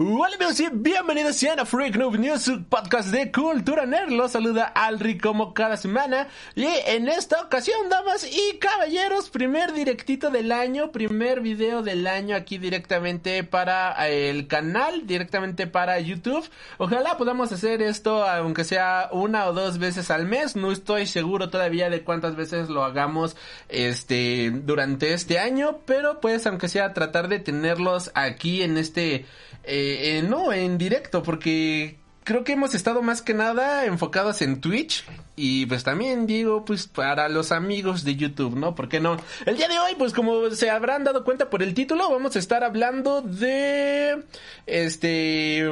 Hola amigos y bienvenidos sean a Freak Noob News, su podcast de cultura nerd. Los saluda Alri como cada semana. Y en esta ocasión, damas y caballeros, primer directito del año, primer video del año aquí directamente para el canal, directamente para YouTube. Ojalá podamos hacer esto, aunque sea una o dos veces al mes. No estoy seguro todavía de cuántas veces lo hagamos este durante este año, pero pues aunque sea tratar de tenerlos aquí en este eh, eh, no, en directo, porque creo que hemos estado más que nada enfocados en Twitch y pues también digo pues para los amigos de YouTube, ¿no? ¿Por qué no? El día de hoy pues como se habrán dado cuenta por el título vamos a estar hablando de este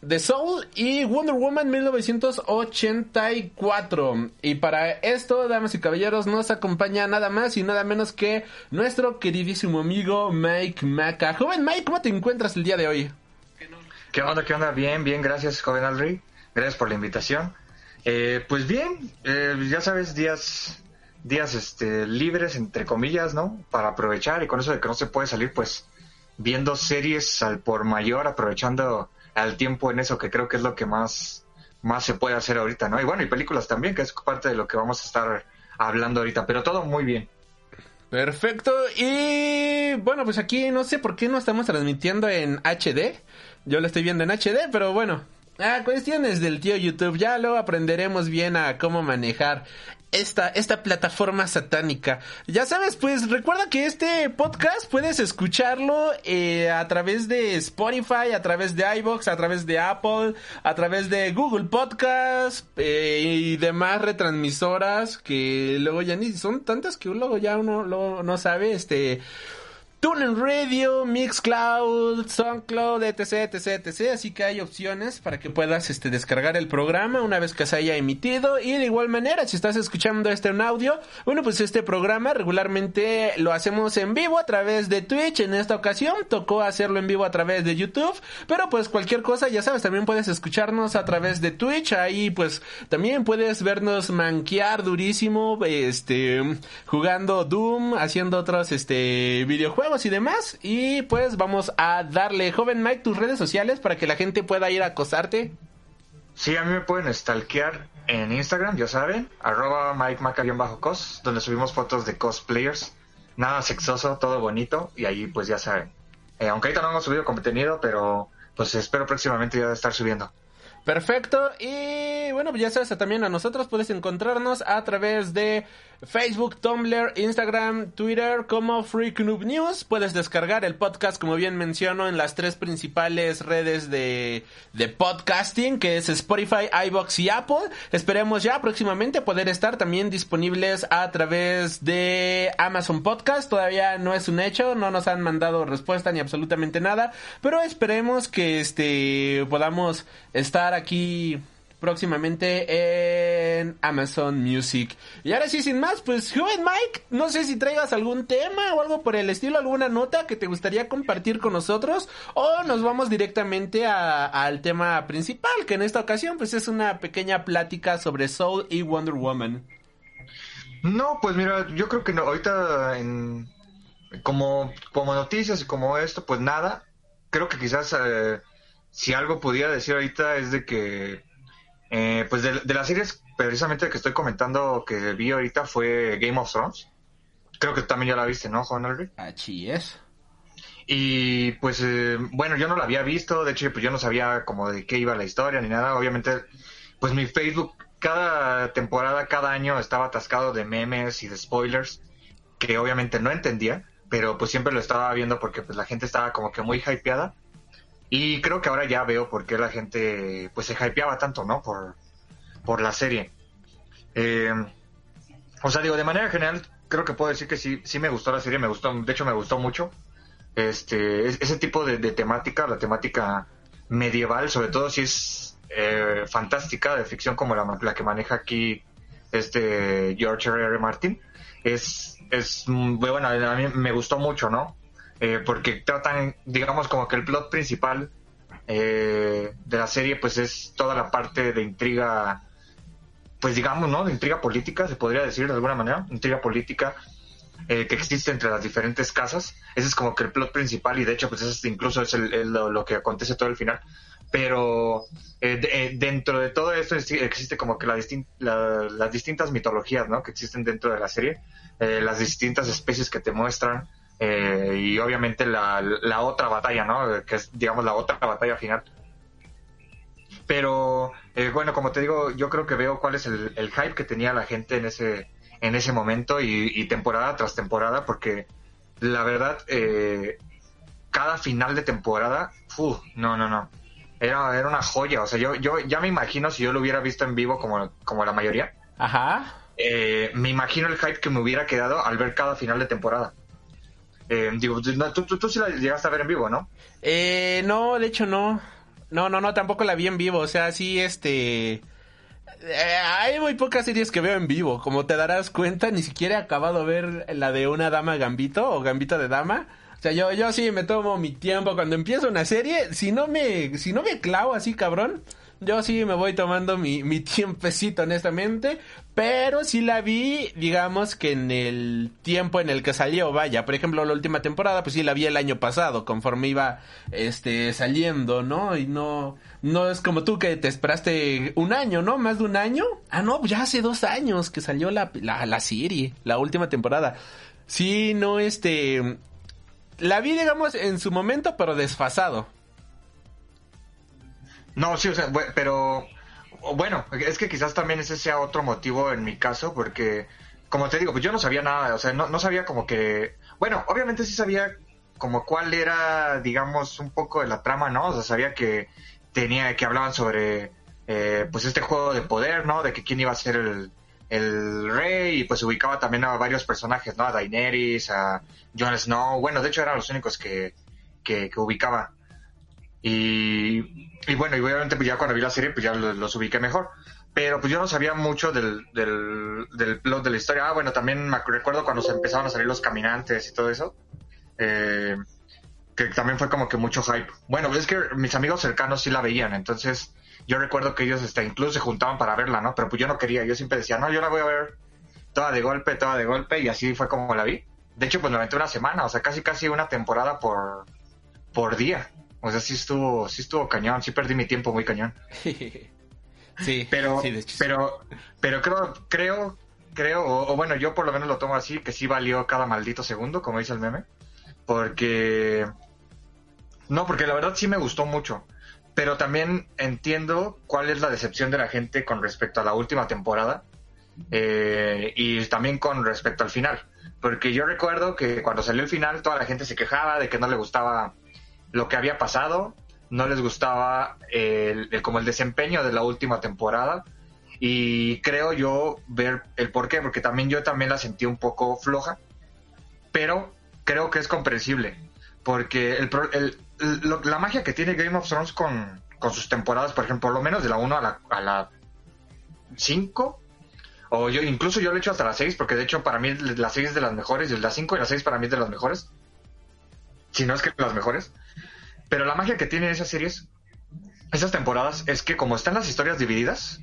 de Soul y Wonder Woman 1984 y para esto damas y caballeros nos acompaña nada más y nada menos que nuestro queridísimo amigo Mike Maca. Joven Mike, ¿cómo te encuentras el día de hoy? ¿Qué onda? ¿Qué onda? Bien, bien, gracias, joven Alri. Gracias por la invitación. Eh, pues bien, eh, ya sabes, días, días este, libres, entre comillas, ¿no? Para aprovechar y con eso de que no se puede salir, pues viendo series al por mayor, aprovechando al tiempo en eso, que creo que es lo que más, más se puede hacer ahorita, ¿no? Y bueno, y películas también, que es parte de lo que vamos a estar hablando ahorita, pero todo muy bien. Perfecto. Y bueno, pues aquí no sé por qué no estamos transmitiendo en HD. Yo lo estoy viendo en HD, pero bueno. Ah, cuestiones del tío YouTube. Ya lo aprenderemos bien a cómo manejar esta, esta plataforma satánica. Ya sabes, pues recuerda que este podcast puedes escucharlo eh, a través de Spotify, a través de iBox, a través de Apple, a través de Google Podcast eh, y demás retransmisoras que luego ya ni son tantas que luego ya uno no sabe, este TuneIn Radio, Mixcloud, SoundCloud, etc, etc, etc. Así que hay opciones para que puedas este, descargar el programa una vez que se haya emitido. Y de igual manera, si estás escuchando este en audio, bueno, pues este programa regularmente lo hacemos en vivo a través de Twitch. En esta ocasión tocó hacerlo en vivo a través de YouTube. Pero pues cualquier cosa, ya sabes, también puedes escucharnos a través de Twitch. Ahí pues también puedes vernos manquear durísimo, este, jugando Doom, haciendo otros, este, videojuegos y demás. Y pues vamos a darle, joven Mike, tus redes sociales para que la gente pueda ir a acosarte. Sí, a mí me pueden stalkear en Instagram, ya saben, arroba Mike bajo cos, donde subimos fotos de cosplayers. Nada sexoso, todo bonito, y ahí pues ya saben. Eh, aunque ahorita no hemos subido contenido, pero pues espero próximamente ya de estar subiendo. Perfecto. Y bueno, ya sabes, también a nosotros puedes encontrarnos a través de Facebook, Tumblr, Instagram, Twitter como Freak Noob News. Puedes descargar el podcast, como bien menciono, en las tres principales redes de, de podcasting, que es Spotify, iBox y Apple. Esperemos ya próximamente poder estar también disponibles a través de Amazon Podcast. Todavía no es un hecho, no nos han mandado respuesta ni absolutamente nada, pero esperemos que este podamos estar aquí próximamente en Amazon Music. Y ahora sí, sin más, pues joven Mike, no sé si traigas algún tema o algo por el estilo, alguna nota que te gustaría compartir con nosotros o nos vamos directamente al tema principal, que en esta ocasión pues es una pequeña plática sobre Soul y Wonder Woman. No, pues mira, yo creo que no, ahorita en, como, como noticias y como esto, pues nada, creo que quizás... Eh, si algo pudiera decir ahorita es de que, eh, pues de, las series precisamente que estoy comentando que vi ahorita fue Game of Thrones. Creo que también ya la viste, ¿no, Juan Alri? Así es. Y pues, eh, bueno, yo no la había visto, de hecho, pues yo no sabía como de qué iba la historia ni nada. Obviamente, pues mi Facebook cada temporada, cada año estaba atascado de memes y de spoilers que obviamente no entendía, pero pues siempre lo estaba viendo porque pues la gente estaba como que muy hypeada y creo que ahora ya veo por qué la gente pues se hypeaba tanto, ¿no? Por, por la serie. Eh, o sea, digo, de manera general, creo que puedo decir que sí, sí me gustó la serie, me gustó, de hecho me gustó mucho. Este, ese tipo de, temática, la temática medieval, sobre todo si es eh, fantástica de ficción como la, la que maneja aquí este George R. R. Martin es, es mm, bueno, a mí me gustó mucho, ¿no? Eh, porque tratan, digamos, como que el plot principal eh, de la serie, pues es toda la parte de intriga, pues digamos, ¿no? De intriga política, se podría decir de alguna manera, intriga política eh, que existe entre las diferentes casas. Ese es como que el plot principal y de hecho, pues eso incluso es el, lo, que acontece todo el final. Pero dentro de todo esto existe como que la las distintas mitologías, ¿no? Que existen dentro de la serie, las distintas especies que te muestran. Eh, y obviamente la, la, otra batalla, ¿no? Que es, digamos, la otra batalla final. Pero, eh, bueno, como te digo, yo creo que veo cuál es el, el hype que tenía la gente en ese, en ese momento y, temporada tras temporada, porque la verdad, eh, cada final de temporada, uf, no, no, no. Era, era una joya, o sea, yo, yo ya me imagino si yo lo hubiera visto en vivo como, como la mayoría. Ajá. me imagino el hype que me hubiera quedado al ver cada final de temporada. Eh, digo, tú, tú, sí la llegaste a ver en vivo, ¿no? Eh, no, de hecho no. No, no, no, tampoco la vi en vivo. O sea, sí, este... Eh, hay muy pocas series que veo en vivo. Como te darás cuenta, ni siquiera he acabado de ver la de una dama gambito o gambito de dama. Yo, yo sí me tomo mi tiempo cuando empiezo una serie. Si no me, si no me clavo así, cabrón, yo sí me voy tomando mi, mi tiempecito, honestamente. Pero sí la vi, digamos que en el tiempo en el que salió, vaya. Por ejemplo, la última temporada, pues sí la vi el año pasado, conforme iba este saliendo, ¿no? Y no, no es como tú que te esperaste un año, ¿no? Más de un año. Ah, no, pues ya hace dos años que salió la, la, la serie, la última temporada. Sí, no, este. La vi, digamos, en su momento, pero desfasado. No, sí, o sea, pero bueno, es que quizás también ese sea otro motivo en mi caso, porque, como te digo, pues yo no sabía nada, o sea, no, no sabía como que, bueno, obviamente sí sabía como cuál era, digamos, un poco de la trama, ¿no? O sea, sabía que tenía, que hablaban sobre, eh, pues este juego de poder, ¿no? De que quién iba a ser el, el rey y pues ubicaba también a varios personajes, ¿no? A Daenerys, a Jon Snow, bueno, de hecho eran los únicos que, que, ubicaba. Y, bueno, y obviamente pues ya cuando vi la serie pues ya los, ubiqué mejor. Pero pues yo no sabía mucho del, del, plot de la historia. Ah, bueno, también me recuerdo cuando se empezaban a salir los caminantes y todo eso. Eh, que también fue como que mucho hype. Bueno, es que mis amigos cercanos sí la veían, entonces yo recuerdo que ellos este, incluso se juntaban para verla, ¿no? Pero pues yo no quería, yo siempre decía, no, yo la voy a ver toda de golpe, toda de golpe, y así fue como la vi. De hecho, pues me aventé una semana, o sea, casi casi una temporada por, por día. O sea, sí estuvo, sí estuvo cañón, sí perdí mi tiempo muy cañón. sí, pero, pero, pero creo, creo, creo, o, bueno, yo por lo menos lo tomo así, que sí valió cada maldito segundo, como dice el meme, porque, no, porque la verdad sí me gustó mucho, pero también entiendo cuál es la decepción de la gente con respecto a la última temporada eh, y también con respecto al final, porque yo recuerdo que cuando salió el final toda la gente se quejaba de que no le gustaba lo que había pasado, no les gustaba el, como el desempeño de la última temporada. Y creo yo ver el por qué, porque también yo también la sentí un poco floja, pero creo que es comprensible, porque el, la magia que tiene Game of Thrones con, sus temporadas, por ejemplo, por lo menos de la 1 a la, a la 5, o yo incluso yo lo he hecho hasta la 6, porque de hecho para mí la 6 es de las mejores, y la 5 y la 6 para mí es de las mejores, si no es que las mejores. Pero la magia que tienen esas series, esas temporadas, es que como están las historias divididas,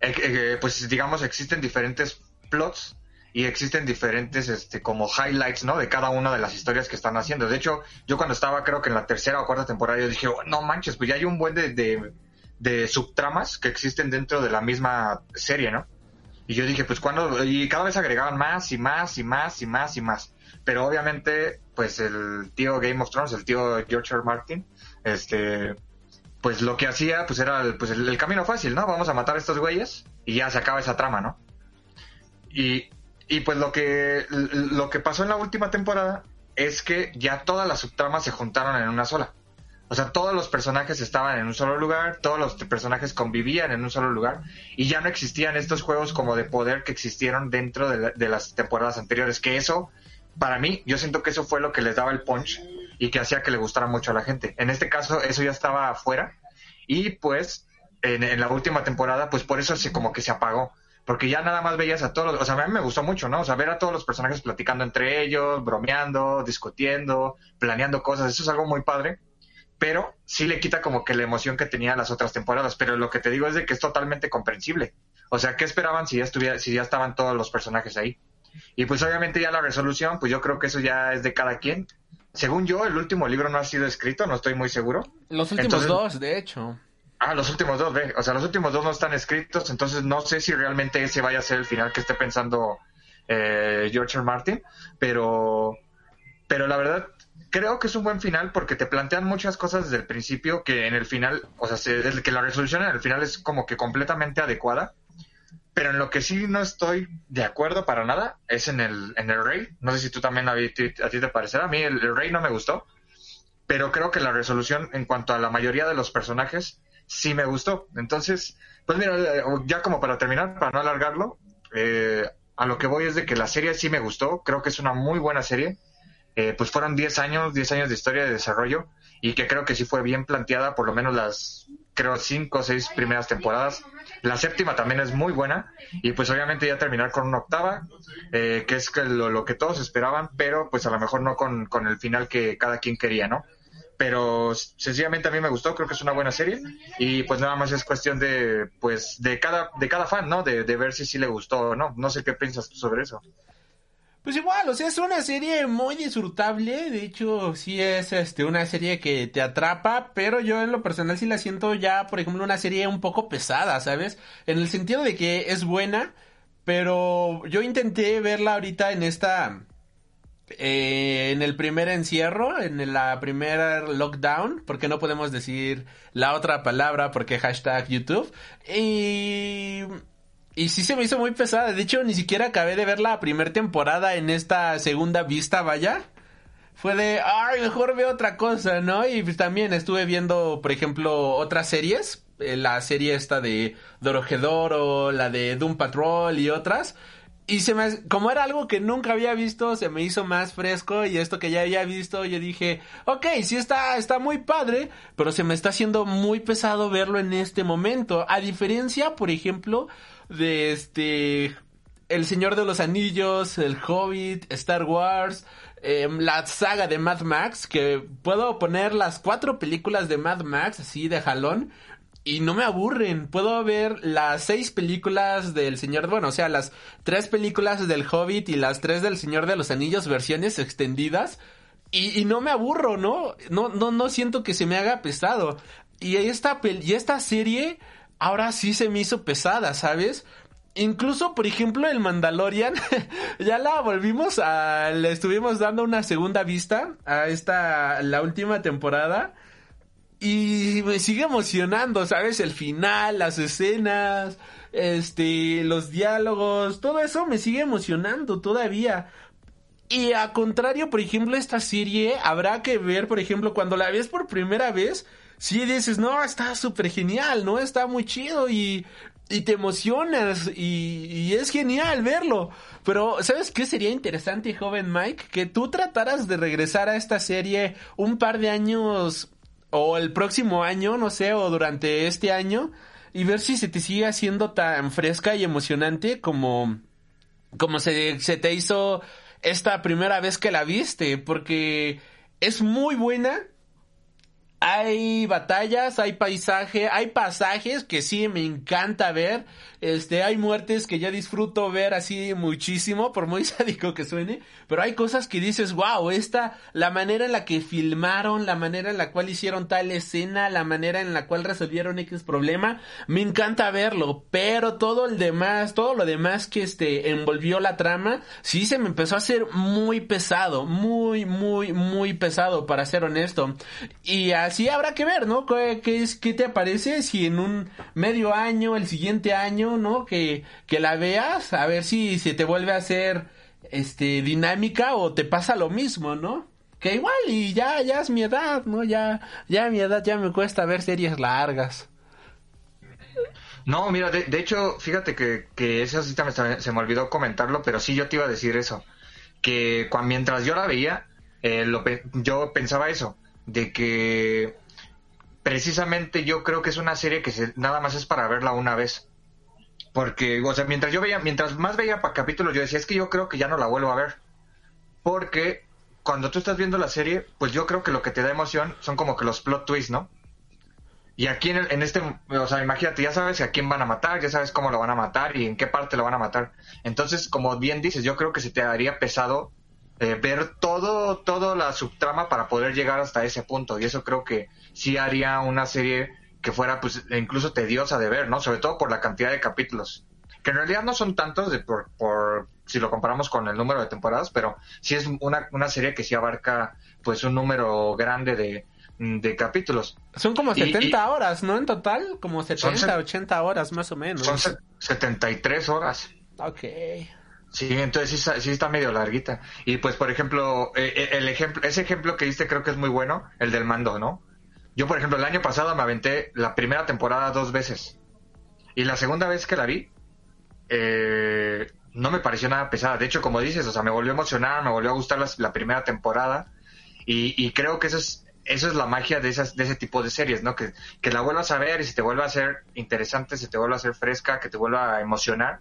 eh, eh, pues digamos existen diferentes plots y existen diferentes este como highlights no de cada una de las historias que están haciendo de hecho yo cuando estaba creo que en la tercera o cuarta temporada yo dije oh, no manches pues ya hay un buen de, de, subtramas que existen dentro de la misma serie no y yo dije pues cuando y cada vez agregaban más y más y más y más y más pero obviamente pues el tío Game of Thrones, el tío George R. Martin, este, pues lo que hacía, pues era el, pues el, camino fácil, ¿no? Vamos a matar a estos güeyes y ya se acaba esa trama, ¿no? Y, y pues lo que, lo que pasó en la última temporada es que ya todas las subtramas se juntaron en una sola. O sea, todos los personajes estaban en un solo lugar, todos los personajes convivían en un solo lugar y ya no existían estos juegos como de poder que existieron dentro de, las temporadas anteriores, que eso para mí, yo siento que eso fue lo que les daba el punch y que hacía que le gustara mucho a la gente. En este caso, eso ya estaba afuera y pues en, en la última temporada, pues por eso se como que se apagó porque ya nada más veías a todos, o sea, a mí me gustó mucho, ¿no? O sea, ver a todos los personajes platicando entre ellos, bromeando, discutiendo, planeando cosas, eso es algo muy padre, pero sí le quita como que la emoción que tenía las otras temporadas, pero lo que te digo es de que es totalmente comprensible. O sea, ¿qué esperaban si ya estuviera, si ya estaban todos los personajes ahí? Y pues obviamente ya la resolución, pues yo creo que eso ya es de cada quien. Según yo, el último libro no ha sido escrito, no estoy muy seguro. Los últimos dos, de hecho. Ah, los últimos dos, ve. O sea, los últimos dos no están escritos, entonces no sé si realmente ese vaya a ser el final que esté pensando eh, George R. Martin, pero, pero la verdad creo que es un buen final porque te plantean muchas cosas desde el principio que en el final, o sea, se, que la resolución en el final es como que completamente adecuada. Pero en lo que sí no estoy de acuerdo para nada es en el, en el Rey. No sé si tú también a, ti, a ti te parecerá. A mí el, el Rey no me gustó. Pero creo que la resolución en cuanto a la mayoría de los personajes sí me gustó. Entonces, pues mira, ya como para terminar, para no alargarlo, eh, a lo que voy es de que la serie sí me gustó, creo que es una muy buena serie. Eh, pues fueron 10 años, 10 años de historia de desarrollo y que creo que sí fue bien planteada, por lo menos las, creo, 5 o 6 primeras temporadas. La séptima también es muy buena y pues obviamente ya terminar con una octava, eh, que es lo, lo, que todos esperaban, pero pues a lo mejor no con, con el final que cada quien quería, ¿no? Pero sencillamente a mí me gustó, creo que es una buena serie y pues nada más es cuestión de pues de cada de cada fan, ¿no? De, de ver si sí le gustó o no. No sé qué piensas tú sobre eso. Pues igual, o sea, es una serie muy disfrutable, de hecho sí es este una serie que te atrapa, pero yo en lo personal sí la siento ya, por ejemplo, una serie un poco pesada, ¿sabes? En el sentido de que es buena, pero yo intenté verla ahorita en esta eh, en el primer encierro, en la primera lockdown, porque no podemos decir la otra palabra porque hashtag YouTube. Y, y sí se me hizo muy pesada. De hecho, ni siquiera acabé de ver la primera temporada en esta segunda vista, vaya. Fue de, ay, mejor veo otra cosa, ¿no? Y pues también estuve viendo, por ejemplo, otras series. Eh, la serie esta de Dorojedoro, la de Doom Patrol y otras y se me, como era algo que nunca había visto, se me hizo más fresco y esto que ya había visto, yo dije, ok, sí está, está muy padre, pero se me está haciendo muy pesado verlo en este momento. A diferencia, por ejemplo, de este, El Señor de los Anillos, El Hobbit, Star Wars, em, la saga de Mad Max, que puedo poner las cuatro películas de Mad Max así de jalón y no me aburren. Puedo ver las seis películas del Señor, bueno, o sea, las tres películas del Hobbit y las tres del Señor de los Anillos, versiones extendidas. Y, no me aburro, ¿no? No, no, no siento que se me haga pesado. Y esta, y esta serie ahora sí se me hizo pesada, ¿sabes? Incluso, por ejemplo, el Mandalorian, ya la volvimos a, le estuvimos dando una segunda vista a esta, la última temporada. Y me sigue emocionando, ¿sabes? El final, las escenas, este, los diálogos, todo eso me sigue emocionando todavía. Y a contrario, por ejemplo, esta serie habrá que ver, por ejemplo, cuando la ves por primera vez, si dices, no, está súper genial, ¿no? Está muy chido y, y te emocionas y, y, es genial verlo. Pero, ¿sabes qué sería interesante, joven Mike? Que tú trataras de regresar a esta serie un par de años o el próximo año, no sé, o durante este año y ver si se te sigue haciendo tan fresca y emocionante como como se, se te hizo esta primera vez que la viste, porque es muy buena, hay batallas, hay paisaje, hay pasajes que sí me encanta ver. Este, hay muertes que ya disfruto ver así muchísimo, por muy sádico que suene. Pero hay cosas que dices, wow, esta, la manera en la que filmaron, la manera en la cual hicieron tal escena, la manera en la cual resolvieron X problema, me encanta verlo. Pero todo el demás, todo lo demás que este, envolvió la trama, sí se me empezó a hacer muy pesado, muy, muy, muy pesado, para ser honesto. Y así habrá que ver, ¿no? ¿Qué, es, qué te parece si en un medio año, el siguiente año, ¿no? Que, que la veas, a ver si se te vuelve a hacer este dinámica o te pasa lo mismo, ¿no? Que igual y ya, ya es mi edad, ¿no? Ya, ya mi edad ya me cuesta ver series largas. No, mira, de, hecho, fíjate que, que eso sí se, se me olvidó comentarlo, pero sí yo te iba a decir eso. Que cuando, mientras yo la veía, eh, yo pensaba eso, de que precisamente yo creo que es una serie que nada más es para verla una vez. Porque, o sea, mientras yo veía, mientras más veía para capítulos, yo decía, es que yo creo que ya no la vuelvo a ver. Porque cuando tú estás viendo la serie, pues yo creo que lo que te da emoción son como que los plot twists, ¿no? Y aquí en, el- en este, o sea, imagínate, ya sabes a quién van a matar, ya sabes cómo lo van a matar y en qué parte lo van a matar. Entonces, como bien dices, yo creo que se te haría pesado eh, ver todo, todo la subtrama para poder llegar hasta ese punto. Y eso creo que sí haría una serie que fuera, pues, incluso tediosa de ver, ¿no? Sobre todo por la cantidad de capítulos. Que en realidad no son tantos de por, por si lo comparamos con el número de temporadas, pero sí es una, una serie que sí abarca, pues, un número grande de, de capítulos. Son como Y- 70 y- horas, ¿no? En total, como 70, se- 80 horas más o menos. Son se- 73 horas. Ok. Sí, entonces sí, está- sí está medio larguita. Y pues, por ejemplo, eh, eh, el ejemplo, ese ejemplo que diste creo que es muy bueno, el del mando, ¿no? Yo, por ejemplo, el año pasado me aventé la primera temporada dos veces. Y la segunda vez que la vi, eh, no me pareció nada pesada. De hecho, como dices, o sea, me volvió a emocionar, me volvió a gustar la primera temporada. Y, y creo que eso es, eso es la magia de, esas, de ese tipo de series, ¿no? Que, que la vuelvas a ver y se te vuelva a hacer interesante, se te vuelva a hacer fresca, que te vuelva a emocionar.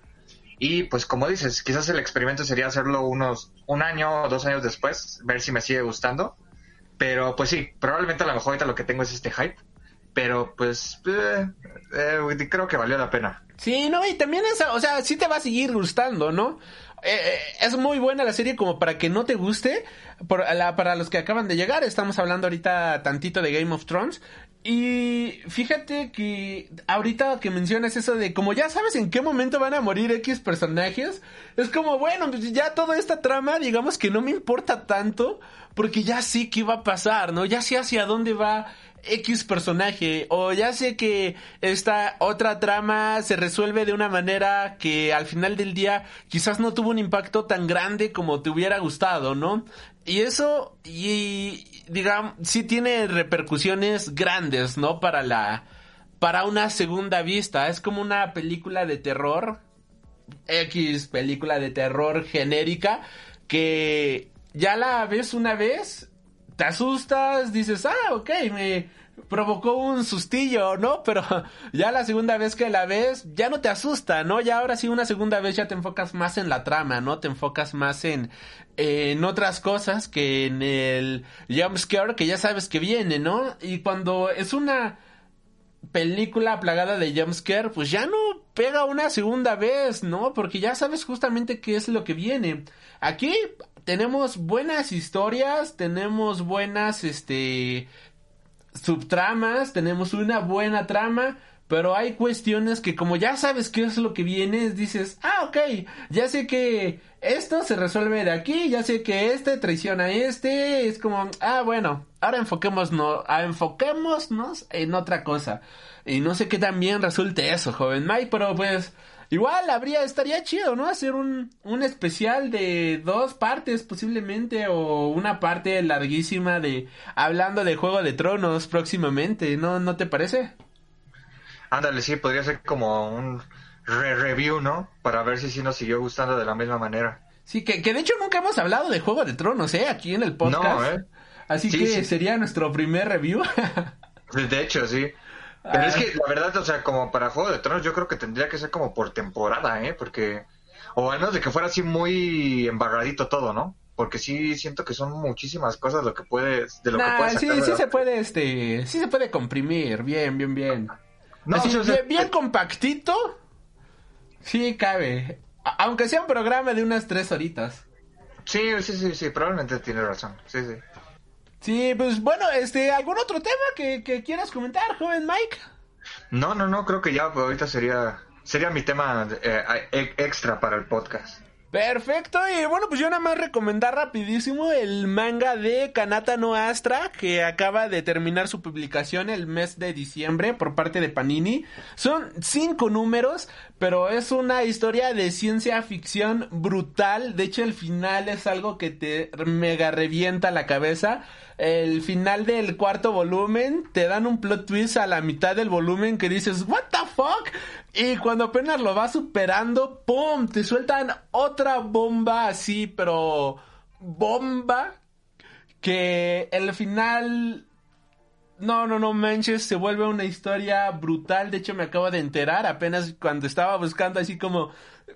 Y pues como dices, quizás el experimento sería hacerlo unos un año o dos años después, ver si me sigue gustando. Pero pues sí, probablemente a lo mejor ahorita lo que tengo es este hype. Pero pues eh, eh, creo que valió la pena. Sí, no, y también esa, o sea, sí te va a seguir gustando, ¿no? Eh, es muy buena la serie como para que no te guste. Por, la- para los que acaban de llegar, estamos hablando ahorita tantito de Game of Thrones. Y fíjate que ahorita que mencionas eso de como ya sabes en qué momento van a morir X personajes, es como, bueno, pues ya toda esta trama, digamos que no me importa tanto, porque ya sé qué va a pasar, ¿no? Ya sé hacia dónde va X personaje o ya sé que esta otra trama se resuelve de una manera que al final del día quizás no tuvo un impacto tan grande como te hubiera gustado, ¿no? Y eso, y digamos, sí tiene repercusiones grandes, ¿no? Para la, para una segunda vista. Es como una película de terror, X película de terror genérica, que ya la ves una vez, te asustas, dices, ah, ok, me provocó un sustillo, ¿no? Pero ya la segunda vez que la ves, ya no te asusta, ¿no? Ya ahora sí una segunda vez ya te enfocas más en la trama, ¿no? Te enfocas más en, en otras cosas que en el jumpscare que ya sabes que viene, ¿no? Y cuando es una película plagada de jumpscare, pues ya no pega una segunda vez, ¿no? Porque ya sabes justamente qué es lo que viene. Aquí tenemos buenas historias, tenemos buenas, este, subtramas, tenemos una buena trama, pero hay cuestiones que como ya sabes qué es lo que viene, dices, ah, ok, ya sé que esto se resuelve de aquí, ya sé que este traiciona a este, es como, ah, bueno, ahora enfoquémonos, enfoquémonos en otra cosa. Y no sé qué tan bien resulte eso, joven Mike, pero pues igual habría, estaría chido, ¿no? Hacer un, un especial de dos partes posiblemente o una parte larguísima de hablando de Juego de Tronos próximamente, ¿no? ¿No te parece? Ándale, sí, podría ser como un re-review, ¿no? Para ver si sí nos siguió gustando de la misma manera. Sí, que, que de hecho nunca hemos hablado de Juego de Tronos, ¿eh? Aquí en el podcast. No, ¿eh? Así Sí, que sí. sería nuestro primer review. De hecho, sí. Pero Ah. es que la verdad, o sea, como para Juego de Tronos, yo creo que tendría que ser como por temporada, ¿eh? Porque. O al menos de que fuera así muy embarradito todo, ¿no? Porque sí siento que son muchísimas cosas lo que puedes. De lo que Nah, puedes sí, sacar sí la- se puede, este, sí se puede comprimir, bien, bien, bien. No, Así, sí, o sea, bien, bien eh, compactito. Sí, cabe. A- aunque sea un programa de unas tres horitas. Sí, sí, sí, sí, probablemente tienes razón. Sí, sí. Sí, pues bueno, este, ¿algún otro tema que, que quieras comentar, joven Mike? No, no, no, creo que ya pues, ahorita sería. Sería mi tema eh, eh, extra para el podcast. Perfecto, y bueno, pues yo nada más recomendar rapidísimo el manga de Kanata no Astra, que acaba de terminar su publicación el mes de diciembre por parte de Panini. Son cinco números, pero es una historia de ciencia ficción brutal. De hecho, el final es algo que te mega revienta la cabeza. El final del cuarto volumen te dan un plot twist a la mitad del volumen que dices, ¿What the fuck? Y cuando apenas lo vas superando, ¡pum! Te sueltan otra bomba así, pero bomba. Que el final no, no, no manches, se vuelve una historia brutal. De hecho, me acabo de enterar apenas cuando estaba buscando así como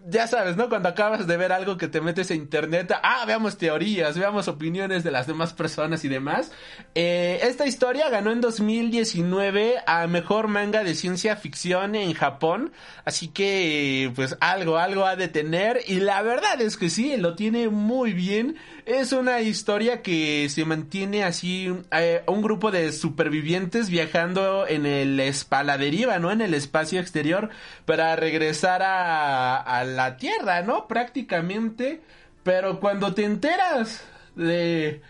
ya sabes, ¿no? Cuando acabas de ver algo que te metes a internet, ah, veamos teorías, veamos opiniones de las demás personas y demás. Eh, esta historia ganó en 2019 a mejor manga de ciencia ficción en Japón, así que pues algo, algo ha de tener y la verdad es que sí, lo tiene muy bien. Es una historia que se mantiene así, eh, un grupo de supervivientes viajando en el a la deriva, ¿no? En el espacio exterior para regresar a la Tierra, ¿no? Prácticamente. Pero cuando te enteras de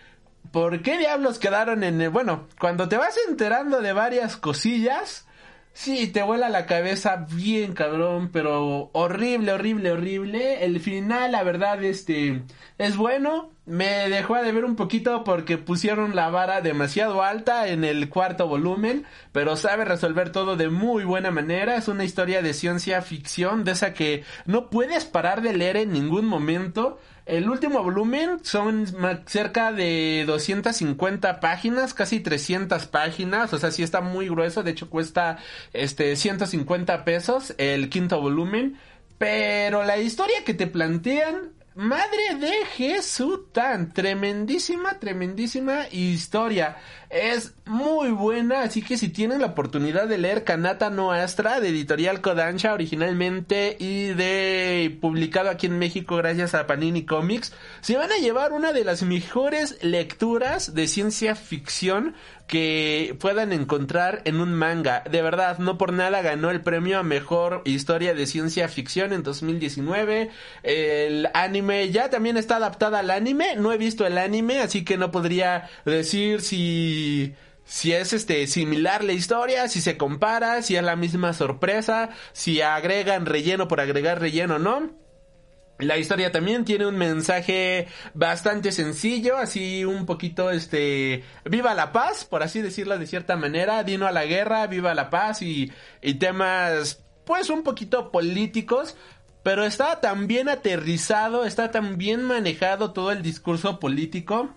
por qué diablos quedaron en el... Bueno, cuando te vas enterando de varias cosillas, sí, te vuela la cabeza bien cabrón, pero horrible, horrible, horrible. El final, la verdad, este, es bueno. Me dejó de ver un poquito porque pusieron la vara demasiado alta en el cuarto volumen, pero sabe resolver todo de muy buena manera. Es una historia de ciencia ficción, de esa que no puedes parar de leer en ningún momento. El último volumen son cerca de 250 páginas, casi 300 páginas, o sea, sí está muy grueso, de hecho cuesta este 150 pesos el quinto volumen, pero la historia que te plantean Madre de Jesús, tan tremendísima, tremendísima historia. Es muy buena, así que si tienen la oportunidad de leer Kanata no Astra de Editorial Kodansha originalmente y de publicado aquí en México gracias a Panini Comics, se van a llevar una de las mejores lecturas de ciencia ficción que puedan encontrar en un manga. De verdad, no por nada ganó el premio a mejor historia de ciencia ficción en 2019. El anime ya también está adaptada al anime. No he visto el anime, así que no podría decir si si es este similar la historia, si se compara, si es la misma sorpresa, si agregan relleno por agregar relleno, ¿no? La historia también tiene un mensaje bastante sencillo, así un poquito este viva la paz, por así decirlo de cierta manera, dino a la guerra, viva la paz y, y temas pues un poquito políticos, pero está tan bien aterrizado, está tan bien manejado todo el discurso político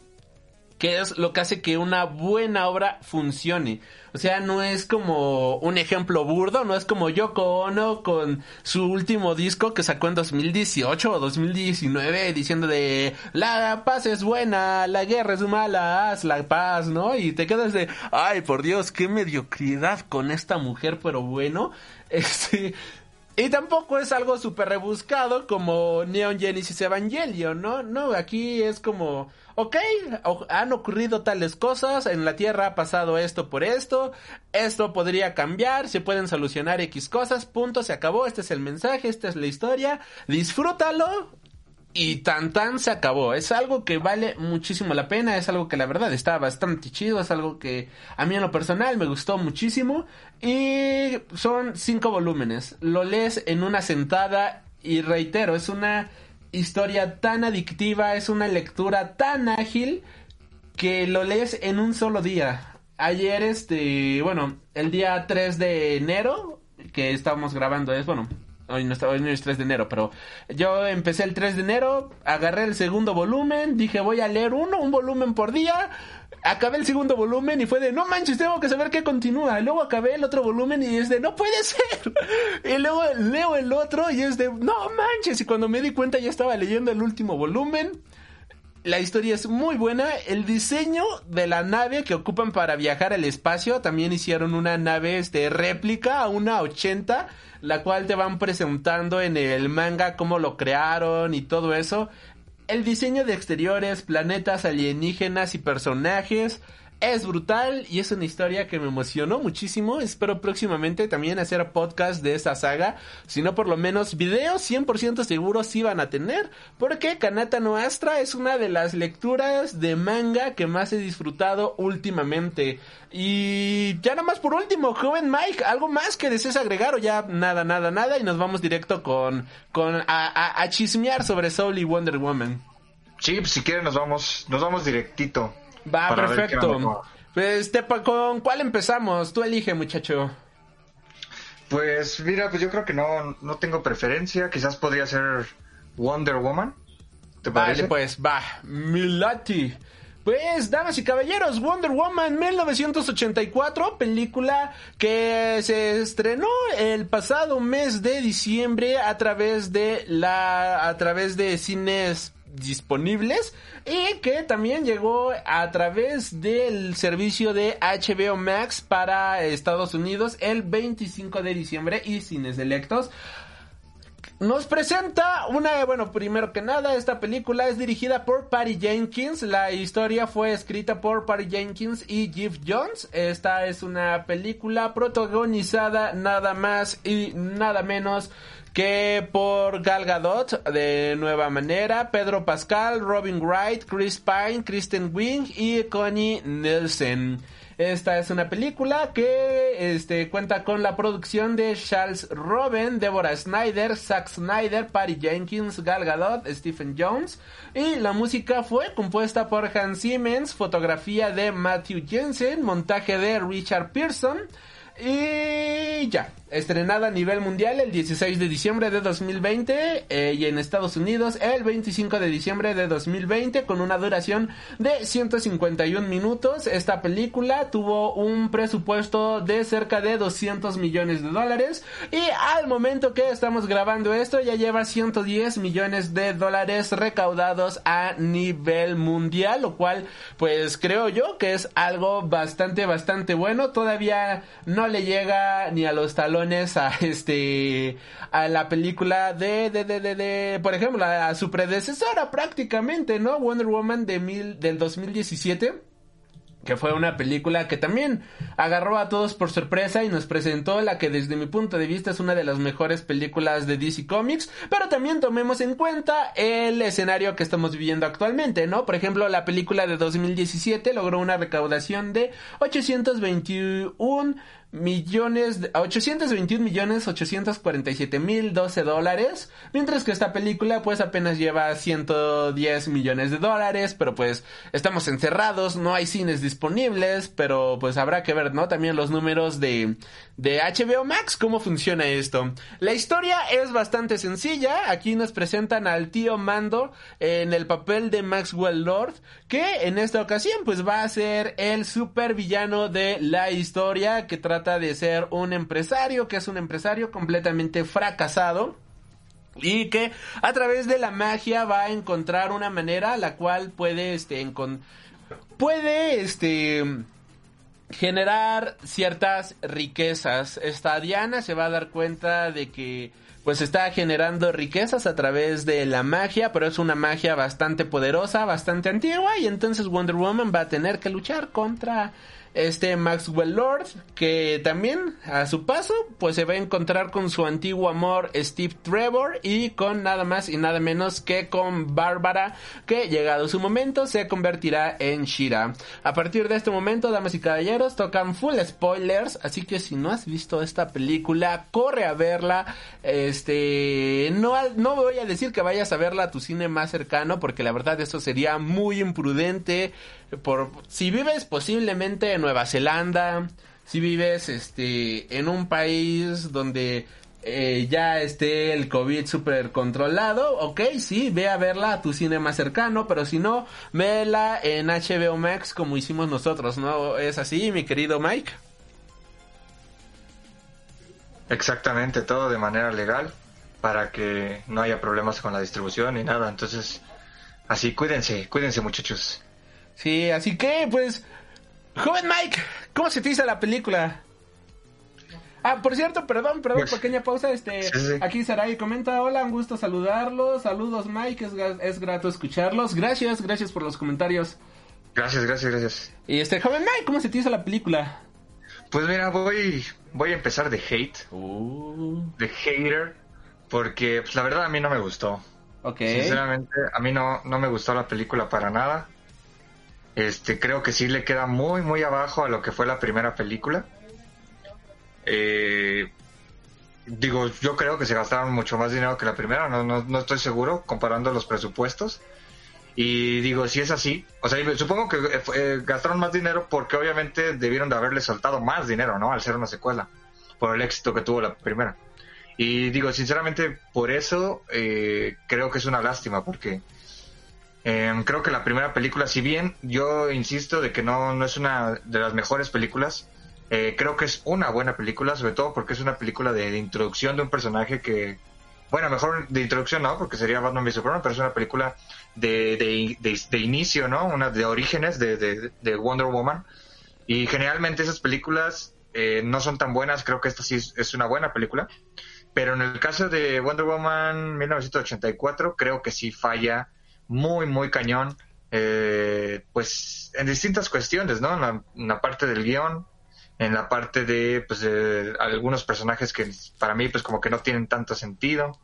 que es lo que hace que una buena obra funcione. O sea, no es como un ejemplo burdo, no es como Yoko Ono con su último disco que sacó en 2018 o 2019 diciendo de la paz es buena, la guerra es mala, haz la paz, ¿no? Y te quedas de, ay, por Dios, qué mediocridad con esta mujer, pero bueno, este... Y tampoco es algo súper rebuscado como Neon Genesis Evangelion, ¿no? No, aquí es como ok, han ocurrido tales cosas, en la Tierra ha pasado esto por esto, esto podría cambiar, se pueden solucionar X cosas, punto, se acabó, este es el mensaje, esta es la historia, disfrútalo, y tan tan se acabó. Es algo que vale muchísimo la pena, es algo que la verdad está bastante chido, es algo que a mí en lo personal me gustó muchísimo y son cinco volúmenes. Lo lees en una sentada y reitero, es una historia tan adictiva, es una lectura tan ágil que lo lees en un solo día. Ayer, este, bueno, el día 3 de enero, que estábamos grabando, es, bueno, hoy no, está, hoy no es 3 de enero, pero yo empecé el 3 de enero, agarré el segundo volumen, dije voy a leer uno, un volumen por día, acabé el segundo volumen y fue de, no manches, tengo que saber qué continúa. Y luego acabé el otro volumen y es de, no puede ser. Y luego leo el otro y es de, no manches. Y cuando me di cuenta ya estaba leyendo el último volumen. La historia es muy buena. El diseño de la nave que ocupan para viajar al espacio, también hicieron una nave este, réplica, una 80, la cual te van presentando en el manga cómo lo crearon y todo eso. El diseño de exteriores, planetas alienígenas y personajes es brutal y es una historia que me emocionó muchísimo. Espero próximamente también hacer podcast de esta saga. Si no, por lo menos videos 100% seguros sí van a tener. Porque Kanata no Astra es una de las lecturas de manga que más he disfrutado últimamente. Y ya nada más por último, joven Mike, ¿algo más que desees agregar o ya nada, nada, nada? Y nos vamos directo con, con a, chismear sobre Soul y Wonder Woman. Sí, pues, si quieren nos vamos, nos vamos directito. Va, perfecto. Pues, ¿con cuál empezamos? Tú elige, muchacho. Pues mira, pues yo creo que no, no tengo preferencia. Quizás podría ser Wonder Woman. ¿Te parece? Vale, pues va. Milati. Pues, damas y caballeros, Wonder Woman 1984, película que se estrenó el pasado mes de diciembre a través de la, a través de cines disponibles y que también llegó a través del servicio de HBO Max para Estados Unidos el 25 de diciembre y cines electos. Nos presenta una, bueno, primero que nada, esta película es dirigida por Patty Jenkins. La historia fue escrita por Patty Jenkins y Jeff Jones. Esta es una película protagonizada nada más y nada menos que por Gal Gadot de nueva manera, Pedro Pascal, Robin Wright, Chris Pine, Kristen Wiig y Connie Nielsen. Esta es una película que este, cuenta con la producción de Charles Robin, Deborah Snyder, Zack Snyder, Patty Jenkins, Gal Gadot, Stephen Jones. Y la música fue compuesta por Hans Siemens, fotografía de Matthew Jensen, montaje de Richard Pearson. Y ya, estrenada a nivel mundial el 16 de diciembre de 2020 eh, y en Estados Unidos el 25 de diciembre de 2020 con una duración de 151 minutos. Esta película tuvo un presupuesto de cerca de 200 millones de dólares y al momento que estamos grabando esto ya lleva 110 millones de dólares recaudados a nivel mundial, lo cual pues creo yo que es algo bastante bastante bueno. Todavía no le llega ni a los talones a este a la película de de de de, por ejemplo a, su predecesora prácticamente, ¿no? Wonder Woman de mil del 2017 que fue una película que también agarró a todos por sorpresa y nos presentó la que desde mi punto de vista es una de las mejores películas de DC Comics, pero también tomemos en cuenta el escenario que estamos viviendo actualmente, ¿no? Por ejemplo, la película de 2017 logró una recaudación de 821 millones, 821 millones 847 mil 12 dólares, mientras que esta película pues apenas lleva 110 millones de dólares, pero pues estamos encerrados, no hay cines disponibles, pero pues habrá que ver, ¿no? También los números de, de HBO Max, cómo funciona esto. La historia es bastante sencilla, aquí nos presentan al tío Mando en el papel de Maxwell Lord, que en esta ocasión pues va a ser el super villano de la historia que trata de ser un empresario, que es un empresario completamente fracasado. Y que a través de la magia va a encontrar una manera la cual puede, este, puede, este, generar ciertas riquezas. Esta Diana se va a dar cuenta de que pues está generando riquezas a través de la magia, pero es una magia bastante poderosa, bastante antigua y entonces Wonder Woman va a tener que luchar contra este Maxwell Lord, que también a su paso, pues se va a encontrar con su antiguo amor Steve Trevor y con nada más y nada menos que con Bárbara, que llegado su momento se convertirá en Shira. A partir de este momento, damas y caballeros, tocan full spoilers, así que si no has visto esta película, corre a verla. Este, no, no voy a decir que vayas a verla a tu cine más cercano, porque la verdad eso sería muy imprudente por si vives posiblemente en Nueva Zelanda, si vives este en un país donde eh, ya esté el COVID super controlado, ok, sí, ve a verla a tu cine más cercano, pero si no, vela en HBO Max como hicimos nosotros, ¿no? ¿Es así, mi querido Mike? Exactamente, todo de manera legal para que no haya problemas con la distribución ni nada. Entonces, así cuídense, cuídense muchachos. Sí, así que, pues, joven Mike, ¿cómo se te hizo la película? Ah, por cierto, perdón, perdón, pues, pequeña pausa. Este, aquí Saray comenta, hola, un gusto saludarlos. Saludos, Mike, es, es, grato escucharlos. Gracias, gracias por los comentarios. Gracias, gracias, gracias. Y este, joven Mike, ¿cómo se te hizo la película? Pues mira, voy, voy a empezar de hate, uh. de hater, porque pues, la verdad a mí no me gustó. Ok. Sinceramente, a mí no, no me gustó la película para nada. Este, creo que sí le queda muy, muy abajo a lo que fue la primera película. Eh, digo, yo creo que se gastaron mucho más dinero que la primera, no, no, no estoy seguro, comparando los presupuestos. Y digo, si es así, o sea, supongo que eh, eh, gastaron más dinero porque obviamente debieron de haberle soltado más dinero, ¿no? Al ser una secuela, por el éxito que tuvo la primera. Y digo, sinceramente, por eso creo que es una lástima, porque Em, creo que la primera película, si bien yo insisto de que no, no es una de las mejores películas, eh, creo que es una buena película, sobre todo porque es una película de, introducción de un personaje que, bueno, mejor de introducción no, porque sería Batman v Superman, pero es una película de, de, de, inicio, ¿no? Una de orígenes de, de, de Wonder Woman. Y generalmente esas películas eh, no son tan buenas, creo que esta sí es, es una buena película. Pero en el caso de Wonder Woman 1984, creo que sí falla muy, muy cañón. eh, pues en distintas cuestiones, ¿no? En la, en la parte del guion, en la parte de, pues, algunos personajes que para mí, pues, como que no tienen tanto sentido.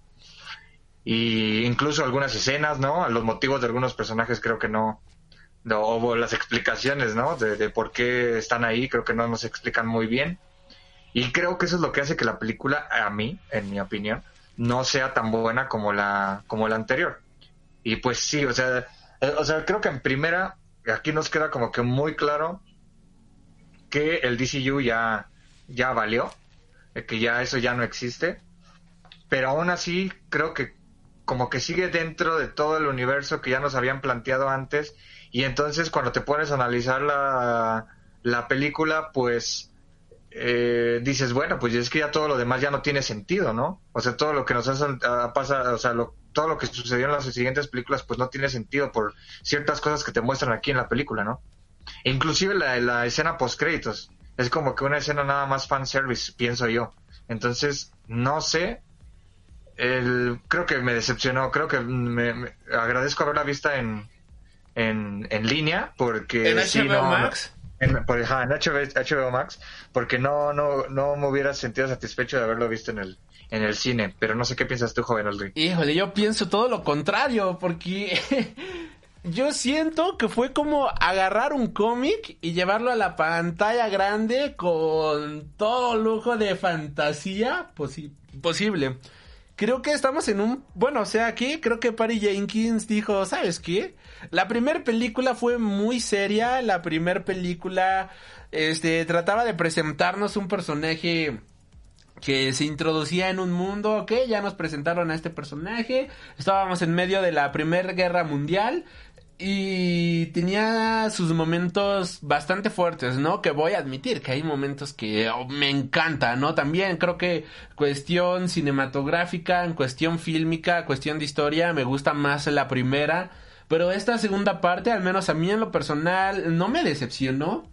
Y incluso algunas escenas, ¿no? Los motivos de algunos personajes creo que no, no o las explicaciones, ¿no? De, de por qué están ahí, creo que no nos explican muy bien. Y creo que eso es lo que hace que la película, a mí, en mi opinión, no sea tan buena como la, como la anterior. Y pues sí, o sea, eh, o sea, creo que en primera, aquí nos queda como que muy claro que el DCU ya, ya valió, que ya eso ya no existe. Pero aún así, creo que como que sigue dentro de todo el universo que ya nos habían planteado antes. Y entonces cuando te pones a analizar la, la película, pues eh, dices, bueno, pues es que ya todo lo demás ya no tiene sentido, ¿no? O sea, todo lo que nos ha uh, pasa, o sea, lo, todo lo que sucedió en las siguientes películas, pues no tiene sentido por ciertas cosas que te muestran aquí en la película, ¿no? E inclusive la, la escena post créditos es como que una escena nada más fan service, pienso yo. Entonces, no sé. El, creo que me decepcionó, creo que me, me agradezco haberla vista en, en, en línea porque ¿En HBO sí, no, Max? En, por, HBO, Max, porque no, no, no me hubiera sentido satisfecho de haberlo visto en el, en el cine. Pero no sé qué piensas tú, joven Aldrin. Híjole, yo pienso todo lo contrario, porque yo siento que fue como agarrar un cómic y llevarlo a la pantalla grande con todo lujo de fantasía posi posible. Creo que estamos en un... Bueno, o sea, aquí creo que Patty Jenkins dijo, ¿sabes qué? La primera película fue muy seria, la primera película este, trataba de presentarnos un personaje que se introducía en un mundo, ok, ya nos presentaron a este personaje, estábamos en medio de la Primera Guerra Mundial y tenía sus momentos bastante fuertes, ¿no? Que voy a admitir que hay momentos que oh, me encanta, ¿no? También creo que cuestión cinematográfica, en cuestión fílmica, cuestión de historia, me gusta más la primera, pero esta segunda parte, al menos a mí en lo personal, no me decepcionó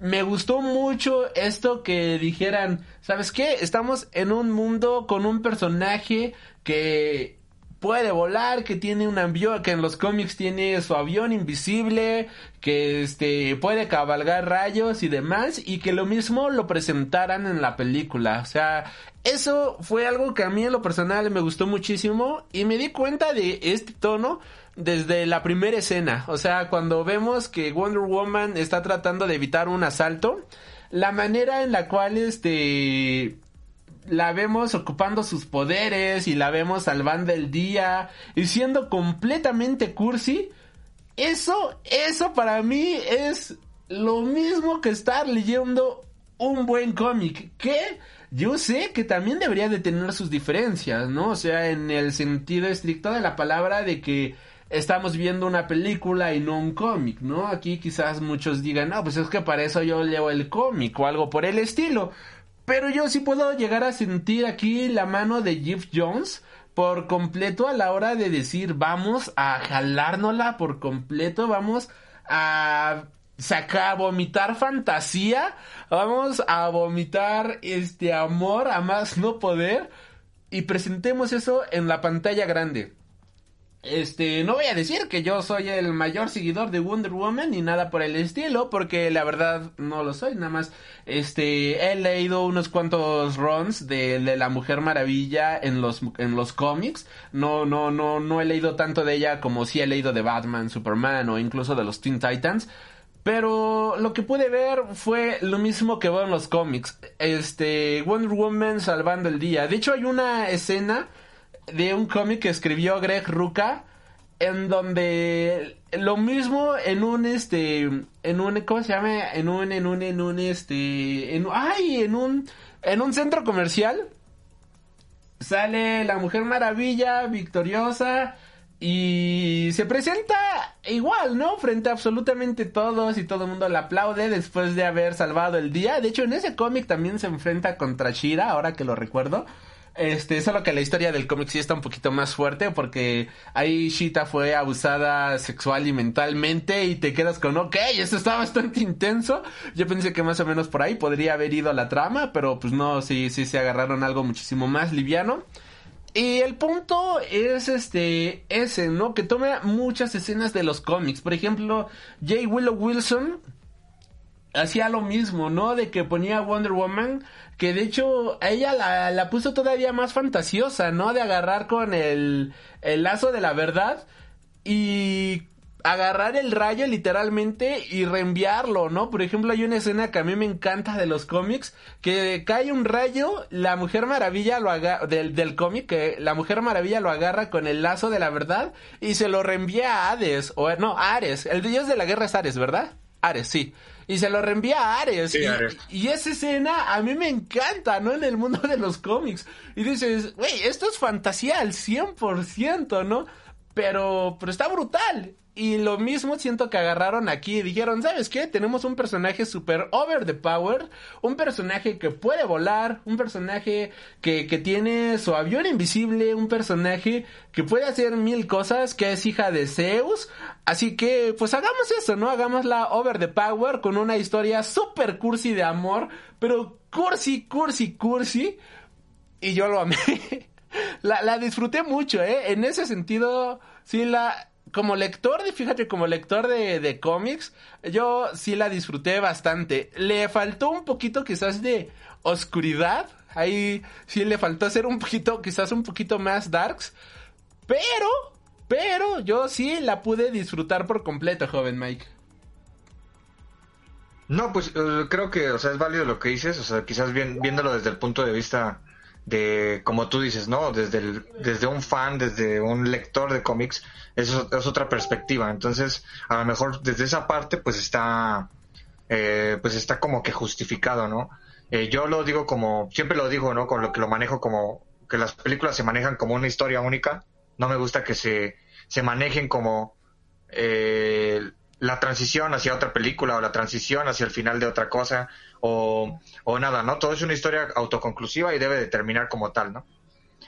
me gustó mucho esto que dijeran, ¿sabes qué? Estamos en un mundo con un personaje que puede volar, que tiene un avión, que en los cómics tiene su avión invisible, que este puede cabalgar rayos y demás, y que lo mismo lo presentaran en la película. O sea, eso fue algo que a mí en lo personal me gustó muchísimo y me di cuenta de este tono desde la primera escena. O sea, cuando vemos que Wonder Woman está tratando de evitar un asalto, la manera en la cual este la vemos ocupando sus poderes y la vemos salvando el día y siendo completamente cursi, eso, eso para mí es lo mismo que estar leyendo un buen cómic. Que yo sé que también debería de tener sus diferencias, ¿no? O sea, en el sentido estricto de la palabra de que estamos viendo una película y no un cómic, ¿no? Aquí quizás muchos digan, no, pues es que para eso yo leo el cómic o algo por el estilo. Pero yo sí puedo llegar a sentir aquí la mano de Jeff Jones por completo a la hora de decir vamos a jalárnosla por completo, vamos a sacar, a vomitar fantasía, vamos a vomitar este amor a más no poder y presentemos eso en la pantalla grande. Este, no voy a decir que yo soy el mayor seguidor de Wonder Woman ni nada por el estilo, porque la verdad no lo soy, nada más, este, he leído unos cuantos runs de, la Mujer Maravilla en los, en los cómics, no, no, no, no he leído tanto de ella como sí he leído de Batman, Superman o incluso de los Teen Titans, pero lo que pude ver fue lo mismo que veo en los cómics, este, Wonder Woman salvando el día, de hecho hay una escena, de un cómic que escribió Greg Ruca en donde lo mismo en un este en un cómo se llama en un en un en un este en ay en un en un centro comercial sale la mujer maravilla victoriosa Y se presenta igual, ¿no? Frente a absolutamente todos y todo el mundo le aplaude después de haber salvado el día. De hecho, en ese cómic también se enfrenta contra Shira, ahora que lo recuerdo. Este, solo que la historia del cómic sí está un poquito más fuerte porque ahí Shita fue abusada sexual y mentalmente y te quedas con, ok, eso está bastante intenso. Yo pensé que más o menos por ahí podría haber ido la trama, pero pues no, sí, sí se agarraron algo muchísimo más liviano. Y el punto es este ese, ¿no? Que toma muchas escenas de los cómics. Por ejemplo, J. Willow Wilson hacía lo mismo, ¿no? De que ponía Wonder Woman, que de hecho ella la, la puso todavía más fantasiosa, ¿no? De agarrar con el, el lazo de la verdad y agarrar el rayo literalmente y reenviarlo, ¿no? Por ejemplo, hay una escena que a mí me encanta de los cómics, que cae un rayo, la Mujer Maravilla lo agarra, del, del cómic, que la Mujer Maravilla lo agarra con el lazo de la verdad y se lo reenvía a Hades, o no, Ares, el dios de la guerra es Ares, ¿verdad? Ares, sí. Y se lo reenvía a Ares. Sí, y, Ares. y esa escena a mí me encanta, ¿no? En el mundo de los cómics. Y dices, güey, esto es fantasía al 100%, ¿no? Pero, pero está brutal. Y lo mismo siento que agarraron aquí y dijeron, ¿sabes qué? Tenemos un personaje super over the power, un personaje que puede volar, un personaje que, que tiene su avión invisible, un personaje que puede hacer mil cosas, que es hija de Zeus. Así que, pues hagamos eso, ¿no? Hagámosla over the power con una historia super cursi de amor, pero cursi, cursi, cursi. Y yo lo amé. la, la disfruté mucho, ¿eh? En ese sentido, sí la como lector de, fíjate, como lector de, de cómics, yo sí la disfruté bastante. Le faltó un poquito quizás de oscuridad. Ahí sí le faltó ser un poquito, quizás un poquito más darks. Pero, pero yo sí la pude disfrutar por completo, joven Mike. No, pues eh, creo que, o sea, es válido lo que dices, o sea, quizás viéndolo desde el punto de vista de, como tú dices, ¿no? Desde, desde un fan, desde un lector de cómics, eso es otra perspectiva. Entonces, a lo mejor desde esa parte, pues está, eh, pues está como que justificado, ¿no? Eh, yo lo digo como, siempre lo digo, ¿no? Con lo que lo manejo como, que las películas se manejan como una historia única. No me gusta que se, se manejen como, eh, la transición hacia otra película o la transición hacia el final de otra cosa o, o nada, ¿no? Todo es una historia autoconclusiva y debe de terminar como tal, ¿no?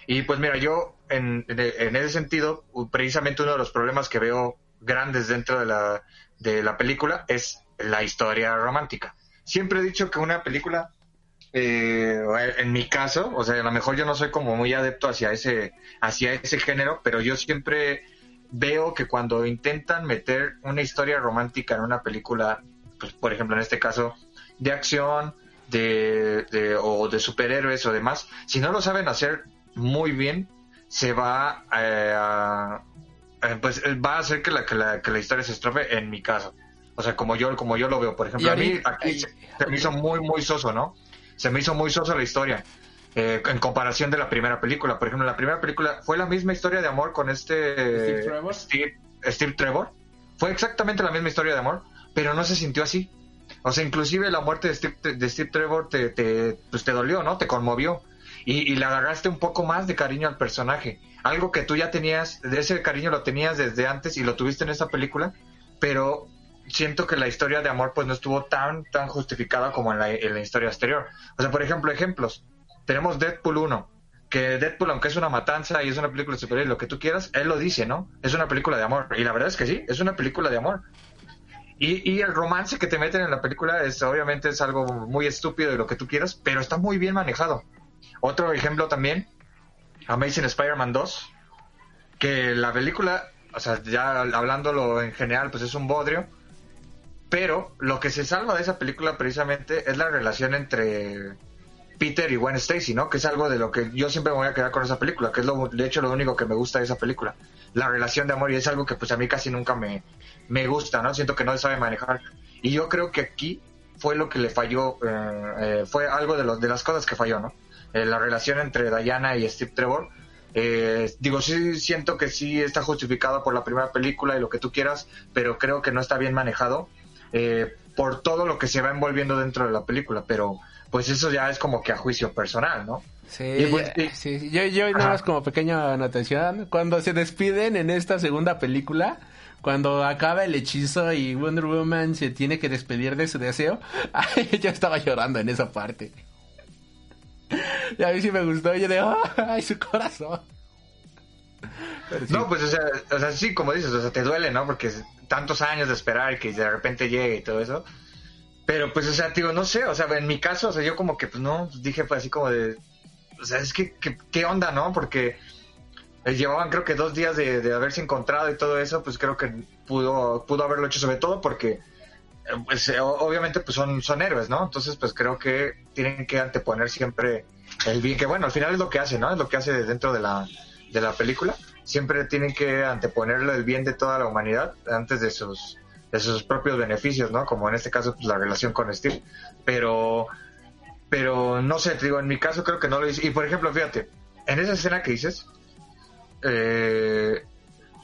Y pues mira, yo en, en ese sentido, precisamente uno de los problemas que veo grandes dentro de la, de la película es la historia romántica. Siempre he dicho que una película, eh, en mi caso, o sea, a lo mejor yo no soy como muy adepto hacia ese, hacia ese género, pero yo siempre veo que cuando intentan meter una historia romántica en una película, pues por ejemplo en este caso, de acción, de, de, o de superhéroes o demás, si no lo saben hacer muy bien, se va eh, a, eh, pues va a hacer que la, que la, que la historia se estrofe en mi caso. O sea, como yo, como yo lo veo, por ejemplo, a mí aquí se, se me hizo muy, muy soso, ¿no? Se me hizo muy soso la historia. eh, en comparación de la primera película. Por ejemplo, la primera película fue la misma historia de amor con este Steve Trevor. Steve, Steve Trevor. Fue exactamente la misma historia de amor, pero no se sintió así. O sea, inclusive la muerte de Steve, de Steve Trevor te, te, pues te dolió, ¿no? Te conmovió. Y, y le agarraste un poco más de cariño al personaje. Algo que tú ya tenías, de ese cariño lo tenías desde antes y lo tuviste en esta película, pero siento que la historia de amor pues no estuvo tan, tan justificada como en la, historia exterior. O sea, por ejemplo, ejemplos. Tenemos Deadpool 1, que Deadpool, aunque es una matanza y es una película superior, lo que tú quieras, él lo dice, ¿no? Es una película de amor. Y la verdad es que sí, es una película de amor. Y, y el romance que te meten en la película es obviamente es algo muy estúpido y lo que tú quieras, pero está muy bien manejado. Otro ejemplo también, Amazing Spider-Man 2, que la película, o sea, ya hablándolo en general, pues es un bodrio, pero lo que se salva de esa película precisamente es la relación entre Peter y Gwen Stacy, ¿no? Que es algo de lo que yo siempre me voy a quedar con esa película, que es lo, de hecho lo único que me gusta de esa película, la relación de amor y es algo que pues a mí casi nunca me, me gusta, ¿no? Siento que no sabe manejar. Y yo creo que aquí fue lo que le falló, eh, eh, fue algo de, los de las cosas que falló, ¿no? Eh, la relación entre Diana y Steve Trevor. Eh, digo, sí siento que sí está justificado por la primera película y lo que tú quieras, pero creo que no está bien manejado eh, por todo lo que se va envolviendo dentro de la película. Pero pues eso ya es como que a juicio personal, ¿no? Sí, Y pues, sí. Yo, yo nada más como pequeña anotación, cuando se despiden en esta segunda película, cuando acaba el hechizo y Wonder Woman se tiene que despedir de su deseo, yo estaba llorando en esa parte. Y a mí sí me gustó, yo de, ay, su corazón. No, pues o sea, o sea, sí, como dices, o sea, te duele, ¿no? Porque tantos años de esperar que de repente llegue y todo eso. Pero pues, o sea, digo, no sé, o sea, en mi caso, o sea, yo como que, pues no, dije pues así como de, o sea, es que, que- ¿qué onda, no? Porque llevaban creo que dos días de, de haberse encontrado y todo eso, pues creo que pudo, pudo haberlo hecho sobre todo porque, eh, pues eh, obviamente, pues son, son héroes, ¿no? Entonces, pues creo que tienen que anteponer siempre el bien, que bueno, al final es lo que hace, ¿no? Es lo que hace dentro de la, de la película. Siempre tienen que anteponerle el bien de toda la humanidad antes de sus, de sus propios beneficios, ¿no? Como en este caso, pues la relación con Steve. Pero, pero no sé, te digo, en mi caso creo que no lo hice. Y por ejemplo, fíjate, en esa escena que dices, eh,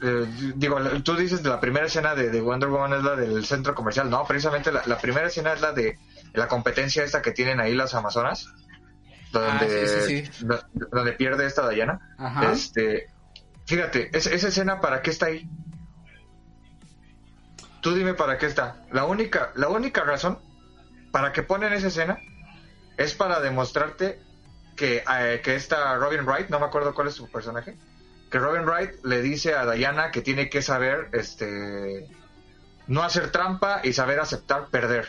eh, digo, tú dices de la primera escena de, de Wonder Woman es la del centro comercial. No, precisamente la, la primera escena es la de la competencia esta que tienen ahí las Amazonas. Donde, Ah, sí, sí, do- donde pierde esta. Ajá. Este, fíjate, es- esa escena para qué está ahí. Tú dime para qué está. La única, la única razón para que ponen esa escena es para demostrarte que, eh, que esta Robin Wright, no me acuerdo cuál es su personaje, que Robin Wright le dice a Diana que tiene que saber, este, no hacer trampa y saber aceptar perder.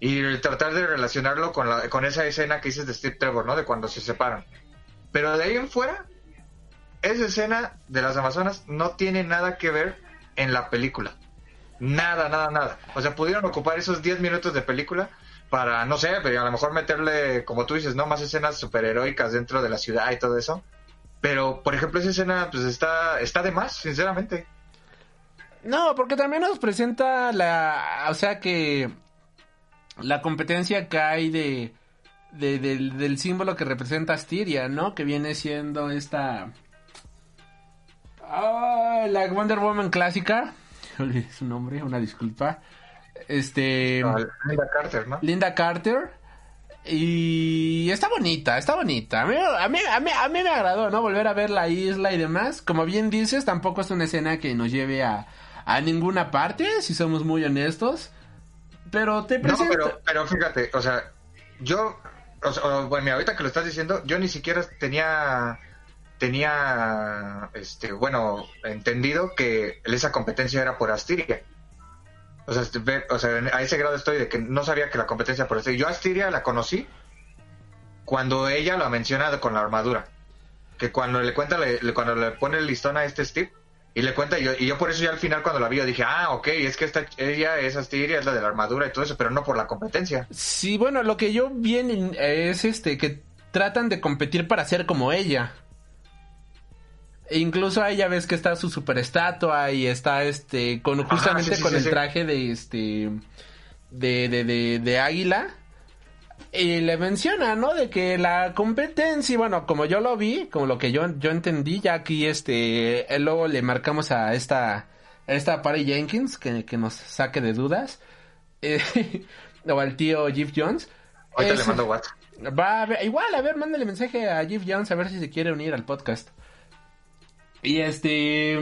Y tratar de relacionarlo con, la, con esa escena que dices de Steve Trevor, ¿no? De cuando se separan. Pero de ahí en fuera, esa escena de las Amazonas no tiene nada que ver en la película. Nada, nada, nada. O sea, pudieron ocupar esos 10 minutos de película para, no sé, pero a lo mejor meterle, como tú dices, no más escenas superheroicas dentro de la ciudad y todo eso. Pero, por ejemplo, esa escena, pues está, está de más, sinceramente. No, porque también nos presenta la, o sea que la competencia que hay de, de- del, del símbolo que representa Astiria, ¿no? Que viene siendo esta, ah, la Wonder Woman clásica. Olvidé su nombre, una disculpa. Este, Linda Carter, ¿no? Linda Carter. Y está bonita, está bonita. A mí, a, mí, a, mí, a mí me agradó, ¿no? Volver a ver la isla y demás. Como bien dices, tampoco es una escena que nos lleve a, a ninguna parte, si somos muy honestos. Pero te No, presento... pero, pero fíjate, o sea, yo, o sea, bueno, mira, ahorita que lo estás diciendo, yo ni siquiera tenía, tenía, este, bueno, entendido que esa competencia era por Astiria. O sea, este, o sea, a ese grado estoy de que no sabía que la competencia por Astiria. Yo a Astiria la conocí cuando ella la menciona con la armadura. Que cuando le cuenta, le- cuando le pone el listón a este Steve, y le cuenta, y yo, y yo por eso ya al final cuando la vi, yo dije, ah, ok, es que esta, ella es Astiria, es la de la armadura y todo eso, pero no por la competencia. Sí, bueno, lo que yo vi es este, que tratan de competir para ser como ella. E incluso ahí ya ves que está su super estatua y está este con justamente sí, con sí, el sí. traje de este de, de, de, de águila y le menciona, ¿no? De que la competencia, bueno, como yo lo vi, como lo que yo, yo entendí, ya aquí este, eh, luego le marcamos a esta, a esta Patty Jenkins que, que nos saque de dudas, eh, o al tío Jeff Jones. Ahorita Es- le mando WhatsApp. Va a ver, igual, a ver, mándale mensaje a Jeff Jones a ver si se quiere unir al podcast. Y este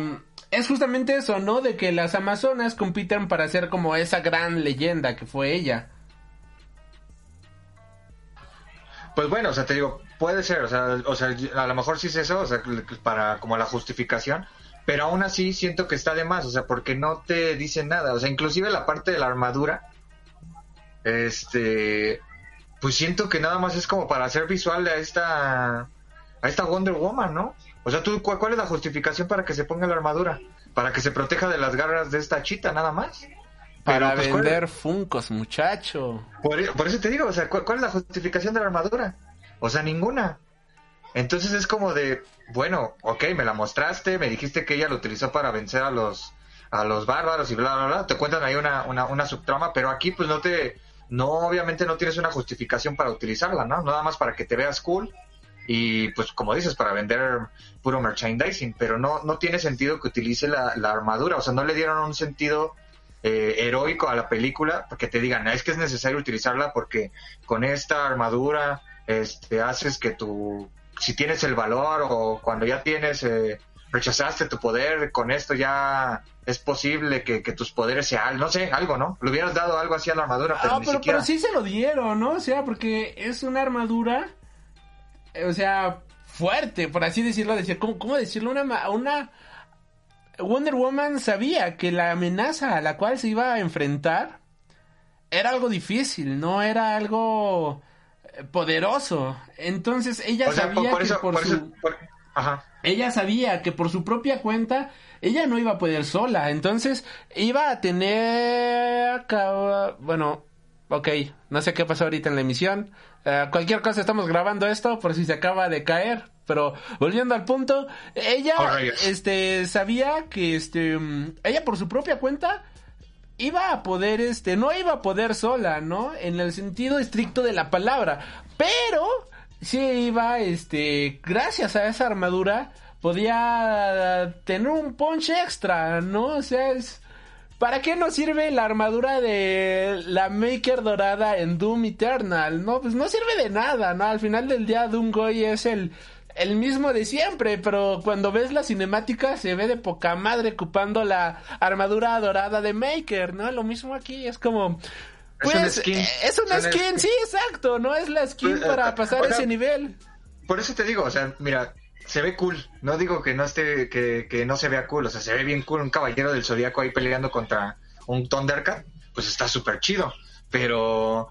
es justamente eso, ¿no? De que las Amazonas compiten para ser como esa gran leyenda que fue ella. Pues bueno, o sea, te digo, puede ser, o sea, o sea, a lo mejor sí es eso, o sea, para como la justificación, pero aún así siento que está de más, o sea, porque no te dice nada, o sea, inclusive la parte de la armadura, este, pues siento que nada más es como para hacer visual a esta, a esta Wonder Woman, ¿no? O sea, tú, ¿cuál, cuál es la justificación para que se ponga la armadura? Para que se proteja de las garras de esta chita, nada más. Para Pero, pues, ¿cuál- vender Funcos, muchacho. por, por eso te digo, o sea, ¿cuál, cuál es la justificación de la armadura? O sea, ninguna. Entonces es como de, bueno, ok, me la mostraste, me dijiste que ella lo utilizó para vencer a los a los bárbaros y bla, bla, bla. Te cuentan ahí una, una, una subtrama, pero aquí pues no te, no, obviamente no tienes una justificación para utilizarla, ¿no? Nada más para que te veas cool y pues como dices, para vender puro merchandising, pero no, no tiene sentido que utilice la, la armadura, o sea, no le dieron un sentido eh, heroico a la película, que te digan, es que es necesario utilizarla porque con esta armadura este, haces que tu, si tienes el valor o cuando ya tienes, eh, rechazaste tu poder, con esto ya es posible que, que tus poderes sean, no sé, algo, ¿no? Le hubieras dado algo así a la armadura, pero Ah, ni pero, siquiera. pero sí se lo dieron, ¿no? O sea, porque es una armadura, o sea, fuerte, por así decirlo. Decir, ¿cómo, cómo decirlo? Una, una... Wonder Woman sabía que la amenaza a la cual se iba a enfrentar era algo difícil, no era algo eh, poderoso. Entonces ella o sea, sabía por, por que por por su... eso, por- ajá. Ella sabía que por su propia cuenta ella no iba a poder sola, entonces iba a tener... Bueno, ok, no sé qué pasó ahorita en la emisión. Eh, cualquier cosa, estamos grabando esto por si se acaba de caer. Pero volviendo al punto, ella Oh, este, sabía que este, mm, ella por su propia cuenta iba a poder, este, no iba a poder sola, ¿no? En el sentido estricto de la palabra. Pero sí iba, este, gracias a esa armadura, podía tener un punch extra, ¿no? O sea, es... ¿Para qué nos sirve la armadura de la Maker dorada en Doom Eternal? No, pues no sirve de nada, ¿no? Al final del día Doom Goy es el, el mismo de siempre, pero cuando ves la cinemática se ve de poca madre ocupando la armadura dorada de Maker, ¿no? Lo mismo aquí, es como... Es Pues, una skin. eh, es una Es una skin, skin. sí, exacto, ¿no? Es la skin Pues, para eh, pasar o sea, ese nivel. Por eso te digo, o sea, mira, se ve cool. No digo que no esté, que, que no se vea cool, o sea, se ve bien cool un caballero del zodiaco ahí peleando contra un Thundercat, pues está súper chido. Pero,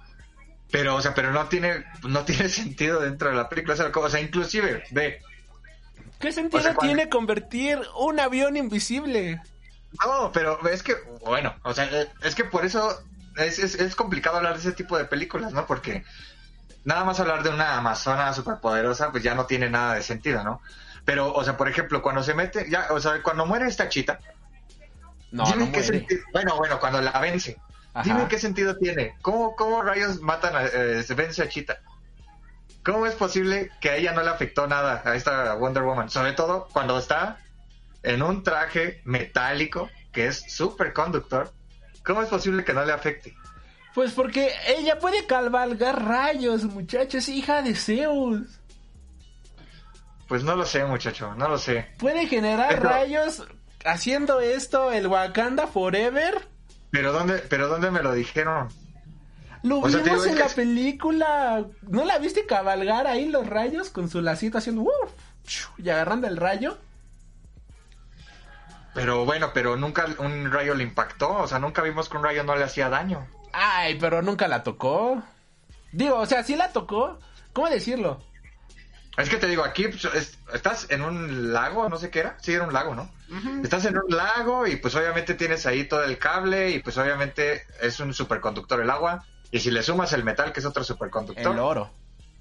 pero, o sea, pero no tiene, no tiene sentido dentro de la película. O sea, como- o sea, inclusive, ve, ¿Qué sentido o sea, cuando- tiene convertir un avión invisible? No, pero es que, bueno, o sea, eh, es que por eso es, es, es complicado hablar de ese tipo de películas, ¿no? Porque nada más hablar de una amazona superpoderosa, pues ya no tiene nada de sentido, ¿no? Pero, o sea, por ejemplo, cuando se mete, ya, o sea, cuando muere esta chita, No, dime no qué muere. sentido, bueno, bueno, cuando la vence, Ajá. dime qué sentido tiene. ¿Cómo, cómo rayos matan a, eh, se vence a Chita? ¿Cómo es posible que a ella no le afectó nada a esta Wonder Woman? Sobre todo cuando está en un traje metálico que es superconductor. ¿Cómo es posible que no le afecte? Pues porque ella puede cabalgar rayos, muchachos, hija de Zeus. Pues no lo sé, muchacho, no lo sé. Puede generar Pero- rayos haciendo esto el Wakanda Forever. Pero ¿dónde, pero ¿dónde me lo dijeron? Lo O sea, te vimos digo, en es la que- película. ¿No la viste cabalgar ahí los rayos con su lacito haciendo ¡wuf! y agarrando el rayo? Pero bueno, pero nunca un rayo le impactó. O sea, nunca vimos que un rayo no le hacía daño. Ay, pero nunca la tocó. Digo, o sea, sí la tocó. ¿Cómo decirlo? Es que te digo, aquí pues, es- estás en un lago, no sé qué era. Sí, era un lago, ¿no? Estás en un lago y pues obviamente tienes ahí todo el cable y pues obviamente es un superconductor el agua. Y si le sumas el metal, que es otro superconductor. El oro.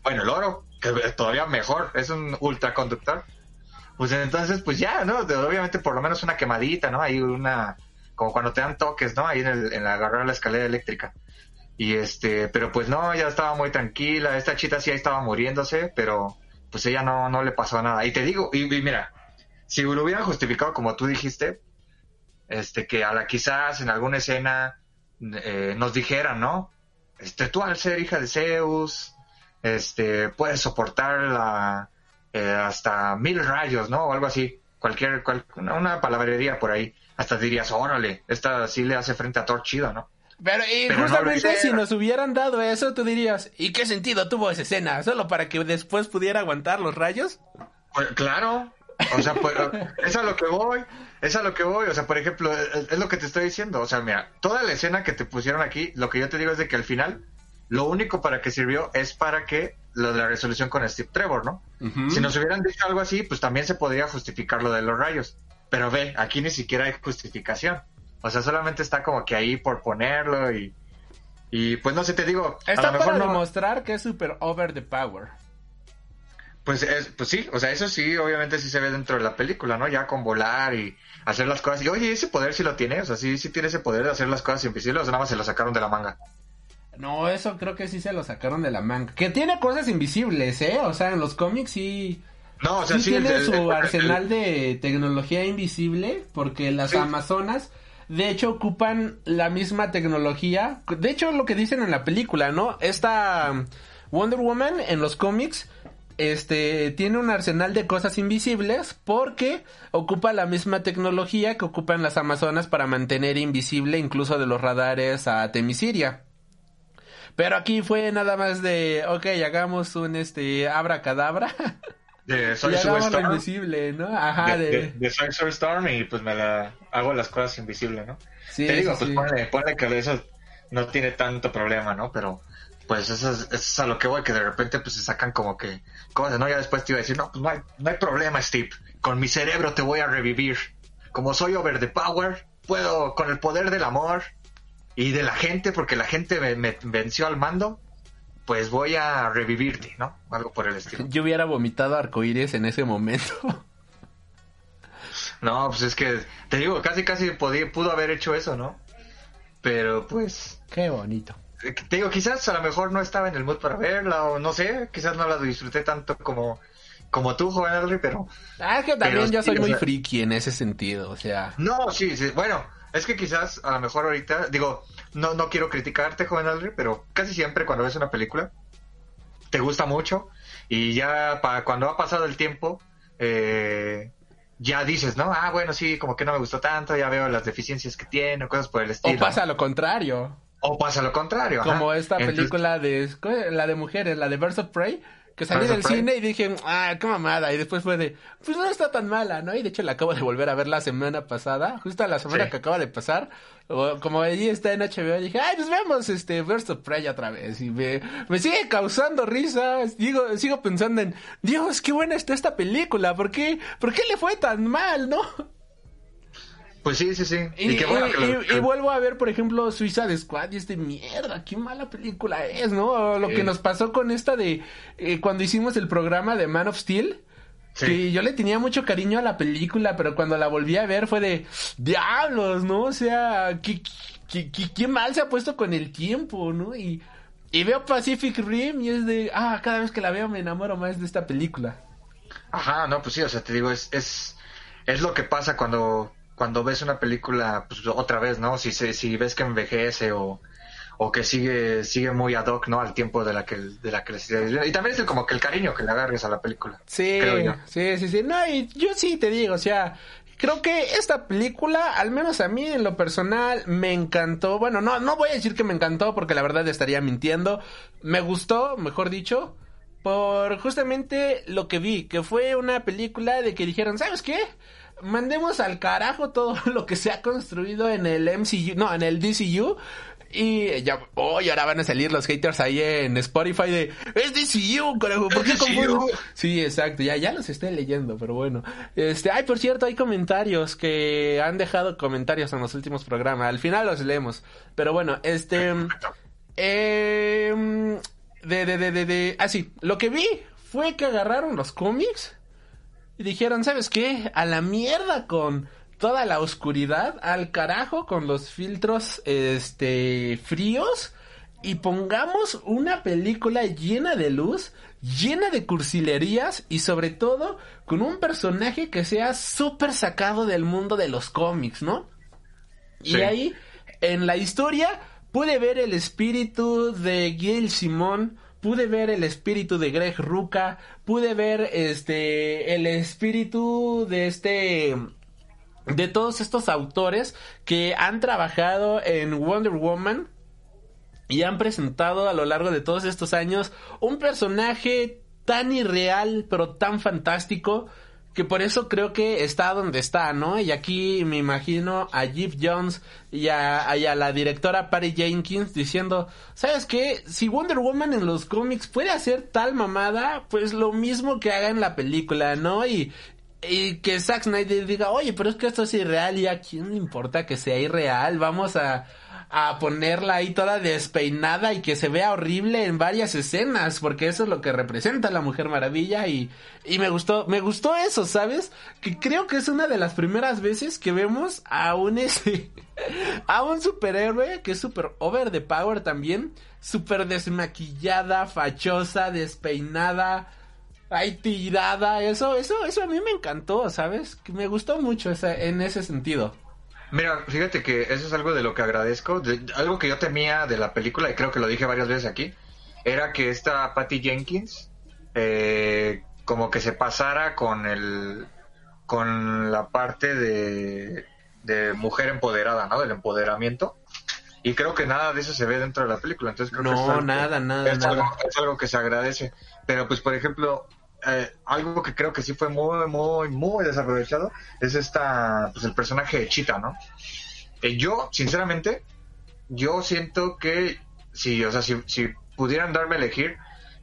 Bueno, el oro, que es todavía mejor, es un ultraconductor. Pues entonces, pues ya, ¿no? De- obviamente por lo menos una quemadita, ¿no? Ahí una, como cuando te dan toques, ¿no? Ahí en, el, en la agarrar la escalera eléctrica. Y este, pero pues no, ella estaba muy tranquila, esta chita sí ahí estaba muriéndose, pero pues ella no, no le pasó nada. Y te digo, y, mira, si lo hubieran justificado como tú dijiste, este, que a la quizás en alguna escena eh, nos dijeran, ¿no? Este, tú al ser hija de Zeus, este, puedes soportar la, eh, hasta mil rayos, ¿no? O algo así. Cualquier, cual- una, una palabrería por ahí. Hasta dirías, órale, esta sí le hace frente a Thor chido, ¿no? Pero, y Pero no lo justamente si nos hubieran dado eso, tú dirías, ¿y qué sentido tuvo esa escena? ¿Solo para que después pudiera aguantar los rayos? Pues, claro. O sea, pues, es a lo que voy. Es a lo que voy. O sea, por ejemplo, es, es lo que te estoy diciendo. O sea, mira, toda la escena que te pusieron aquí, lo que yo te digo es de que al final, lo único para que sirvió es para que lo de la resolución con Steve Trevor, ¿no? Si nos hubieran dicho algo así, pues también se podría justificar lo de los rayos. Pero ve, aquí ni siquiera hay justificación. O sea, solamente está como que ahí por ponerlo y... Y pues no sé, te digo, a Está lo mejor para no... demostrar que es super over the power. Pues, es, pues sí, o sea, eso sí, obviamente sí se ve dentro de la película, ¿no? Ya con volar y hacer las cosas. Y oye, ese poder sí lo tiene, o sea, sí, sí tiene ese poder de hacer las cosas invisibles, o sea, nada más se lo sacaron de la manga. No, eso creo que sí se lo sacaron de la manga. Que tiene cosas invisibles, ¿eh? O sea, en los cómics sí... No, o sea, sí sí, tiene el- su el- arsenal de tecnología invisible porque las Sí. amazonas de hecho ocupan la misma tecnología. De hecho, lo que dicen en la película, ¿no? Esta um, Wonder Woman en los cómics este tiene un arsenal de cosas invisibles porque ocupa la misma tecnología que ocupan las Amazonas para mantener invisible incluso de los radares a Temisiria. Pero aquí fue nada más de, ok, hagamos un este abracadabra. De Soy Storm. invisible, ¿no? Ajá, de, de... de, de Soy Storm y pues me la hago las cosas invisibles, ¿no? Sí, Te digo, pues sí. ponle, ponle que eso no tiene tanto problema, ¿no? Pero pues eso es, eso es a lo que voy, que de repente pues se sacan como que cosas, ¿no? Ya después te iba a decir, no, pues no hay, no hay problema, Steve. Con mi cerebro te voy a revivir. Como soy over the power, puedo, con el poder del amor y de la gente, porque la gente me, me venció al mando, pues voy a revivirte, ¿no? Algo por el estilo. Yo hubiera vomitado arcoíris en ese momento. No, pues es que, te digo, casi casi podía, pudo haber hecho eso, ¿no? Pero pues, Qué bonito. eh, te digo, quizás a lo mejor no estaba en el mood para verla, o no sé, quizás no la disfruté tanto como, como tú, joven Henry, pero... Ah, es que también Pero yo sí, soy o muy sea- friki en ese sentido, o sea... No, sí, sí, bueno, es que quizás a lo mejor ahorita, digo, no, no quiero criticarte, joven Henry, pero casi siempre cuando ves una película, te gusta mucho, y ya para cuando ha pasado el tiempo, eh, ya dices, ¿no? Ah, bueno, sí, como que no me gustó tanto, ya veo las deficiencias que tiene, o cosas por el estilo. O pasa lo contrario. O pasa lo contrario. ajá. Como esta Entonces, película de... La de mujeres, la de Birds of Prey. Que salí del cine y dije, ah, qué mamada. Y después fue de, pues no está tan mala, ¿no? Y de hecho la acabo de volver a ver la semana pasada. Justo la semana Sí. que acaba de pasar. Como allí está en HBO, dije, ay, pues vemos este Birds of Prey otra vez. Y me, me sigue causando risa. Digo, sigo pensando en, Dios, qué buena está esta película. ¿Por qué, por qué le fue tan mal, no? Pues sí, sí, sí. Y, Y, qué bueno que lo- y- y vuelvo a ver, por ejemplo, Suiza de Squad y es de mierda, qué mala película es, ¿no? Lo Sí. que nos pasó con esta de eh, cuando hicimos el programa de Man of Steel. Sí. Que yo le tenía mucho cariño a la película, pero cuando la volví a ver fue de diablos, ¿no? O sea, qué, qué, qué- qué mal se ha puesto con el tiempo, ¿no? Y, y veo Pacific Rim y es de, ah, cada vez que la veo me enamoro más de esta película. Ajá, no, pues sí, o sea, te digo, es, es, es lo que pasa cuando, cuando ves una película, pues otra vez, ¿no? Si, si ves que envejece o, o que sigue, sigue muy ad hoc, ¿no? Al tiempo de la que, de la que le estés viendo. Y también es el- como que el cariño que le agarres a la película. Sí, Creo yo. sí, sí, sí. No, y yo sí te digo, o sea, creo que esta película, al menos a mí en lo personal, me encantó. Bueno, no, no voy a decir que me encantó porque la verdad estaría mintiendo. Me gustó, mejor dicho, por justamente lo que vi, que fue una película de que dijeron, ¿sabes qué? Mandemos al carajo todo lo que se ha construido en el MCU, no, en el DCU. Y ya, oh, y ahora van a salir los haters ahí en Spotify de, es DCU, carajo, ¿por qué confunden? Sí, exacto, ya, ya los estoy leyendo, pero bueno. Este, ay, por cierto, hay comentarios que han dejado comentarios en los últimos programas. Al final los leemos. Pero bueno, este, eh, de, de, de, de, de, ah, sí, lo que vi fue que agarraron los cómics y dijeron, ¿sabes qué? A la mierda con toda la oscuridad, al carajo con los filtros, este, fríos y pongamos una película llena de luz, llena de cursilerías y sobre todo con un personaje que sea súper sacado del mundo de los cómics, ¿no? Y ahí, en la historia, pude ver el espíritu de Gail Simón, pude ver el espíritu de Greg Ruca, pude ver este el espíritu de este de todos estos autores que han trabajado en Wonder Woman y han presentado a lo largo de todos estos años un personaje tan irreal pero tan fantástico que por eso creo que está donde está, ¿no? Y aquí me imagino a Jeff Jones y a, la directora Patty Jenkins diciendo, ¿sabes qué? Si Wonder Woman en los cómics puede hacer tal mamada, pues lo mismo que haga en la película, ¿no? Y, y que Zack Snyder diga, oye, pero es que esto es irreal y a quién le importa que sea irreal, vamos a, a ponerla ahí toda despeinada y que se vea horrible en varias escenas, porque eso es lo que representa la Mujer Maravilla y, y me gustó, me gustó eso, ¿sabes? Que creo que es una de las primeras veces que vemos a un ese, a un superhéroe que es super over the power también, super desmaquillada, fachosa, despeinada, Ay, tirada, eso, eso, eso a mí me encantó, ¿sabes? Que me gustó mucho en ese sentido. Mira, fíjate que eso es algo de lo que agradezco, de- algo que yo temía de la película, y creo que lo dije varias veces aquí, era que esta Patty Jenkins eh, como que se pasara con el con la parte de, de mujer empoderada, ¿no? Del empoderamiento. Y creo que nada de eso se ve dentro de la película. Entonces creo que No, es algo que- nada, nada, es nada. Algo, es algo que se agradece. Pero pues, por ejemplo, eh, algo que creo que sí fue muy, muy, muy desaprovechado es esta, pues el personaje de Chita, ¿no? Yo, sinceramente, yo siento que si, o sea, si, si pudieran darme a elegir,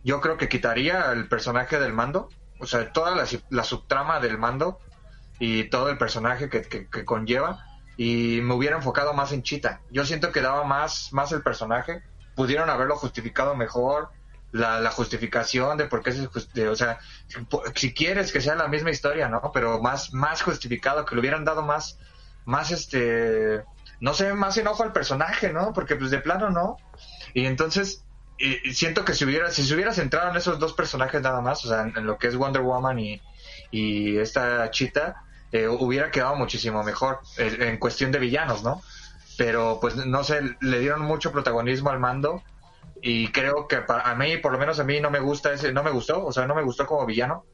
yo creo que quitaría el personaje del mando, o sea, toda la, la subtrama del mando y todo el personaje que, que- que conlleva y me hubiera enfocado más en Chita. Yo siento que daba más, más el personaje, pudieron haberlo justificado mejor, la, la justificación de por qué se, de- o sea, si, quieres que sea la misma historia, ¿no? Pero más, más justificado, que le hubieran dado más, más este, no sé, más enojo al personaje, ¿no? Porque pues de plano no. Y entonces, siento que si hubiera, si se hubiera centrado en esos dos personajes nada más, o sea, en, lo que es Wonder Woman y, y esta Chita, eh, hubiera quedado muchísimo mejor eh, en cuestión de villanos, ¿no? Pero pues no sé, le dieron mucho protagonismo al mando y creo que para a mí, por lo menos a mí no me gusta ese, no me gustó, o sea, no me gustó como villano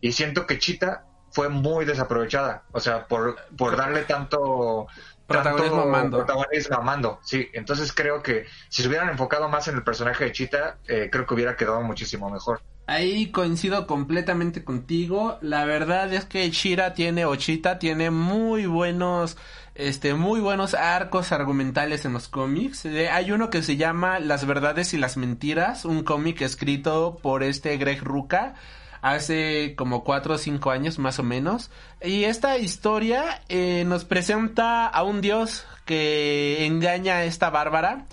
y siento que Chita fue muy desaprovechada, o sea, por, por darle tanto Protagonismo tanto a Mando. protagonismo a Mando, sí, entonces creo que si se hubieran enfocado más en el personaje de Chita, eh, creo que hubiera quedado muchísimo mejor. Ahí coincido completamente contigo. La verdad es que Shira tiene, o Chita tiene muy buenos, este, muy buenos arcos argumentales en los cómics. Eh, hay uno que se llama Las verdades y las mentiras, un cómic escrito por este Greg Ruca hace como cuatro o cinco años más o menos. Y esta historia eh, nos presenta a un dios que engaña a esta bárbara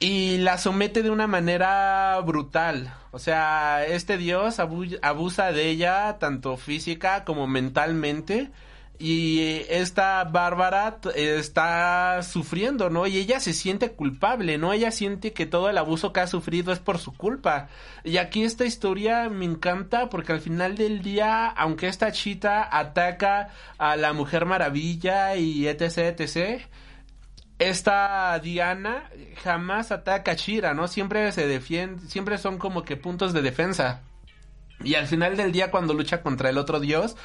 y la somete de una manera brutal. O sea, este dios abu- abusa de ella tanto física como mentalmente. Y esta Bárbara está sufriendo, ¿no? Y ella se siente culpable, ¿no? Ella siente que todo el abuso que ha sufrido es por su culpa. Y aquí esta historia me encanta porque al final del día, aunque esta chita ataca a la Mujer Maravilla y etc, etc, esta Diana jamás ataca a Shira, ¿no? Siempre se defiende, siempre son como que puntos de defensa. Y al final del día cuando lucha contra el otro dios,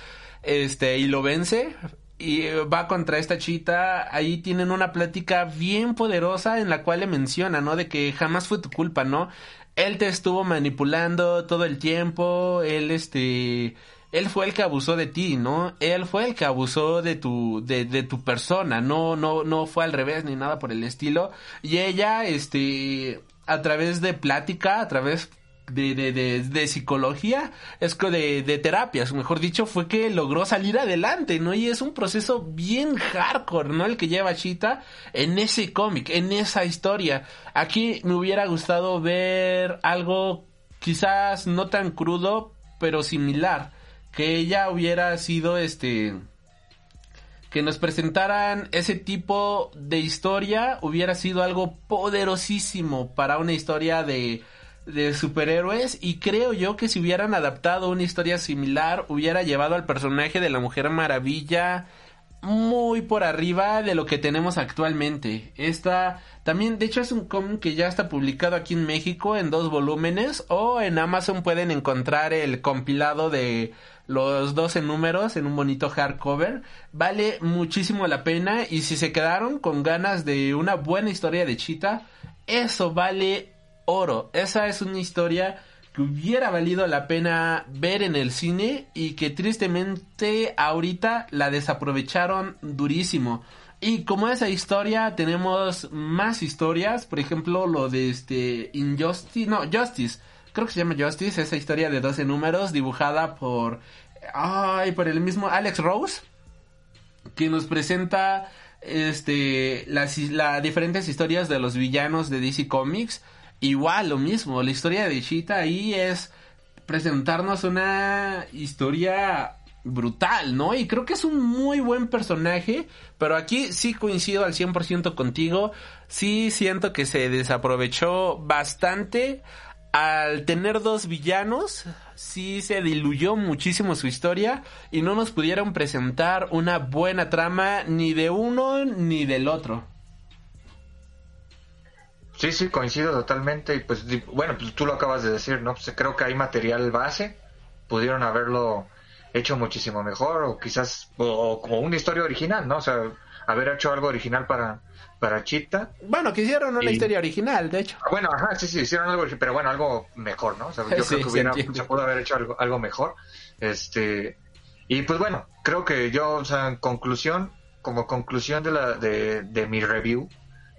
este, y lo vence, y va contra esta chita, ahí tienen una plática bien poderosa en la cual le menciona, ¿no? De que jamás fue tu culpa, ¿no? Él te estuvo manipulando todo el tiempo, él este él fue el que abusó de ti, ¿no? Él fue el que abusó de tu, de, de tu persona, no, no, no fue al revés ni nada por el estilo. Y ella, este, a través de plática, a través de, de, de, de psicología, es de, de terapias, mejor dicho, fue que logró salir adelante, ¿no? Y es un proceso bien hardcore, ¿no? El que lleva Chita en ese cómic, en esa historia. Aquí me hubiera gustado ver algo quizás no tan crudo, pero similar. Que ella hubiera sido este que nos presentaran ese tipo de historia hubiera sido algo poderosísimo para una historia de, de superhéroes y creo yo que si hubieran adaptado una historia similar hubiera llevado al personaje de la Mujer Maravilla muy por arriba de lo que tenemos actualmente. Esta también, de hecho, es un cómic que ya está publicado aquí en México en dos volúmenes o en Amazon pueden encontrar el compilado de los 12 números en un bonito hardcover. Vale muchísimo la pena y si se quedaron con ganas de una buena historia de Chita, eso vale oro. Esa es una historia que hubiera valido la pena ver en el cine y que tristemente ahorita la desaprovecharon durísimo. Y como esa historia tenemos más historias, por ejemplo lo de este Injustice, no, Justice, creo que se llama Justice, esa historia de 12 números dibujada por, ay, por el mismo Alex Rose, que nos presenta este las, las diferentes historias de los villanos de DC Comics. Igual lo mismo, la historia de Cheetah ahí es presentarnos una historia brutal, ¿no? Y creo que es un muy buen personaje, pero aquí sí coincido al 100% contigo, sí siento que se desaprovechó bastante al tener dos villanos, sí se diluyó muchísimo su historia y no nos pudieron presentar una buena trama ni de uno ni del otro. Sí, sí, coincido totalmente. Y pues, bueno, pues tú lo acabas de decir, ¿no? Pues creo que hay material base. Pudieron haberlo hecho muchísimo mejor, o quizás, o, o como una historia original, ¿no? O sea, haber hecho algo original para, para Chita. Bueno, que hicieron una Y- historia original, de hecho. Bueno, ajá, sí, sí, hicieron algo, pero bueno, algo mejor, ¿no? O sea, yo Sí, creo que hubiera, se pudo haber hecho algo, algo mejor. Este, y pues bueno, creo que yo, o sea, en conclusión, como conclusión de la, de, de mi review,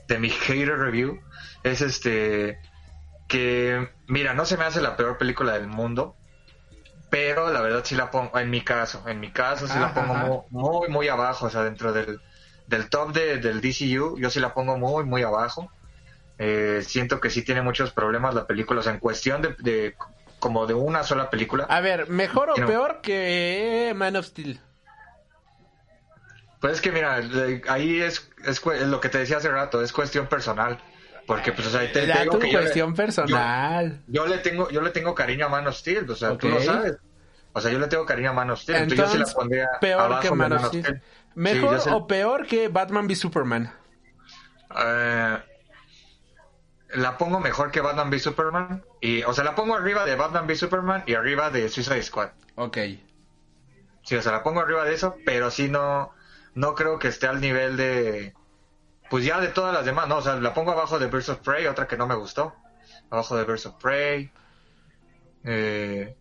de mi hater review, es este, que, mira, no se me hace la peor película del mundo, pero la verdad sí la pongo, en mi caso, en mi caso sí la Ajá, pongo ajá. muy, muy, abajo, o sea, dentro del, del top de, del DCU, yo sí la pongo muy, muy abajo. Eh, siento que sí tiene muchos problemas la película, o sea, en cuestión de, de como de una sola película. A ver, ¿mejor o peor que Man of Steel? Pues es que mira, ahí es, es, es lo que te decía hace rato, es cuestión personal. Porque pues o sea, te, te digo tu que yo le- cuestión personal. Yo, yo le tengo, yo le tengo cariño a Man of Steel, o sea, tú lo sabes. O sea, yo le tengo cariño a Man of Steel, entonces, yo sí la pondría peor abajo que Man of Steel. Sí, ¿Mejor sí- o peor que Batman v Superman? Eh, la pongo mejor que Batman v Superman y o sea la pongo arriba de Batman v Superman y arriba de Suicide Squad Ok. sí o sea la pongo arriba de eso pero sí no no creo que esté al nivel de pues ya de todas las demás no o sea la pongo abajo de Birds of Prey otra que no me gustó. Abajo de Birds of Prey. Eh,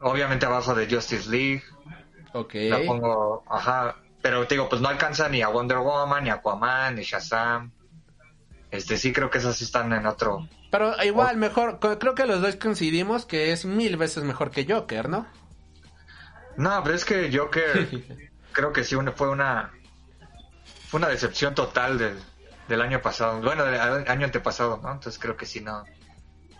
obviamente abajo de Justice League. Ok. la pongo ajá pero te digo pues no alcanza ni a Wonder Woman ni a Aquaman ni Shazam. Este sí creo que esas sí están en otro Pero igual, mejor, creo que los dos coincidimos que es mil veces mejor que Joker, ¿no? No, pero es que Joker creo que sí fue una fue una decepción total del, del año pasado, bueno, del año antepasado, ¿no? Entonces creo que sí no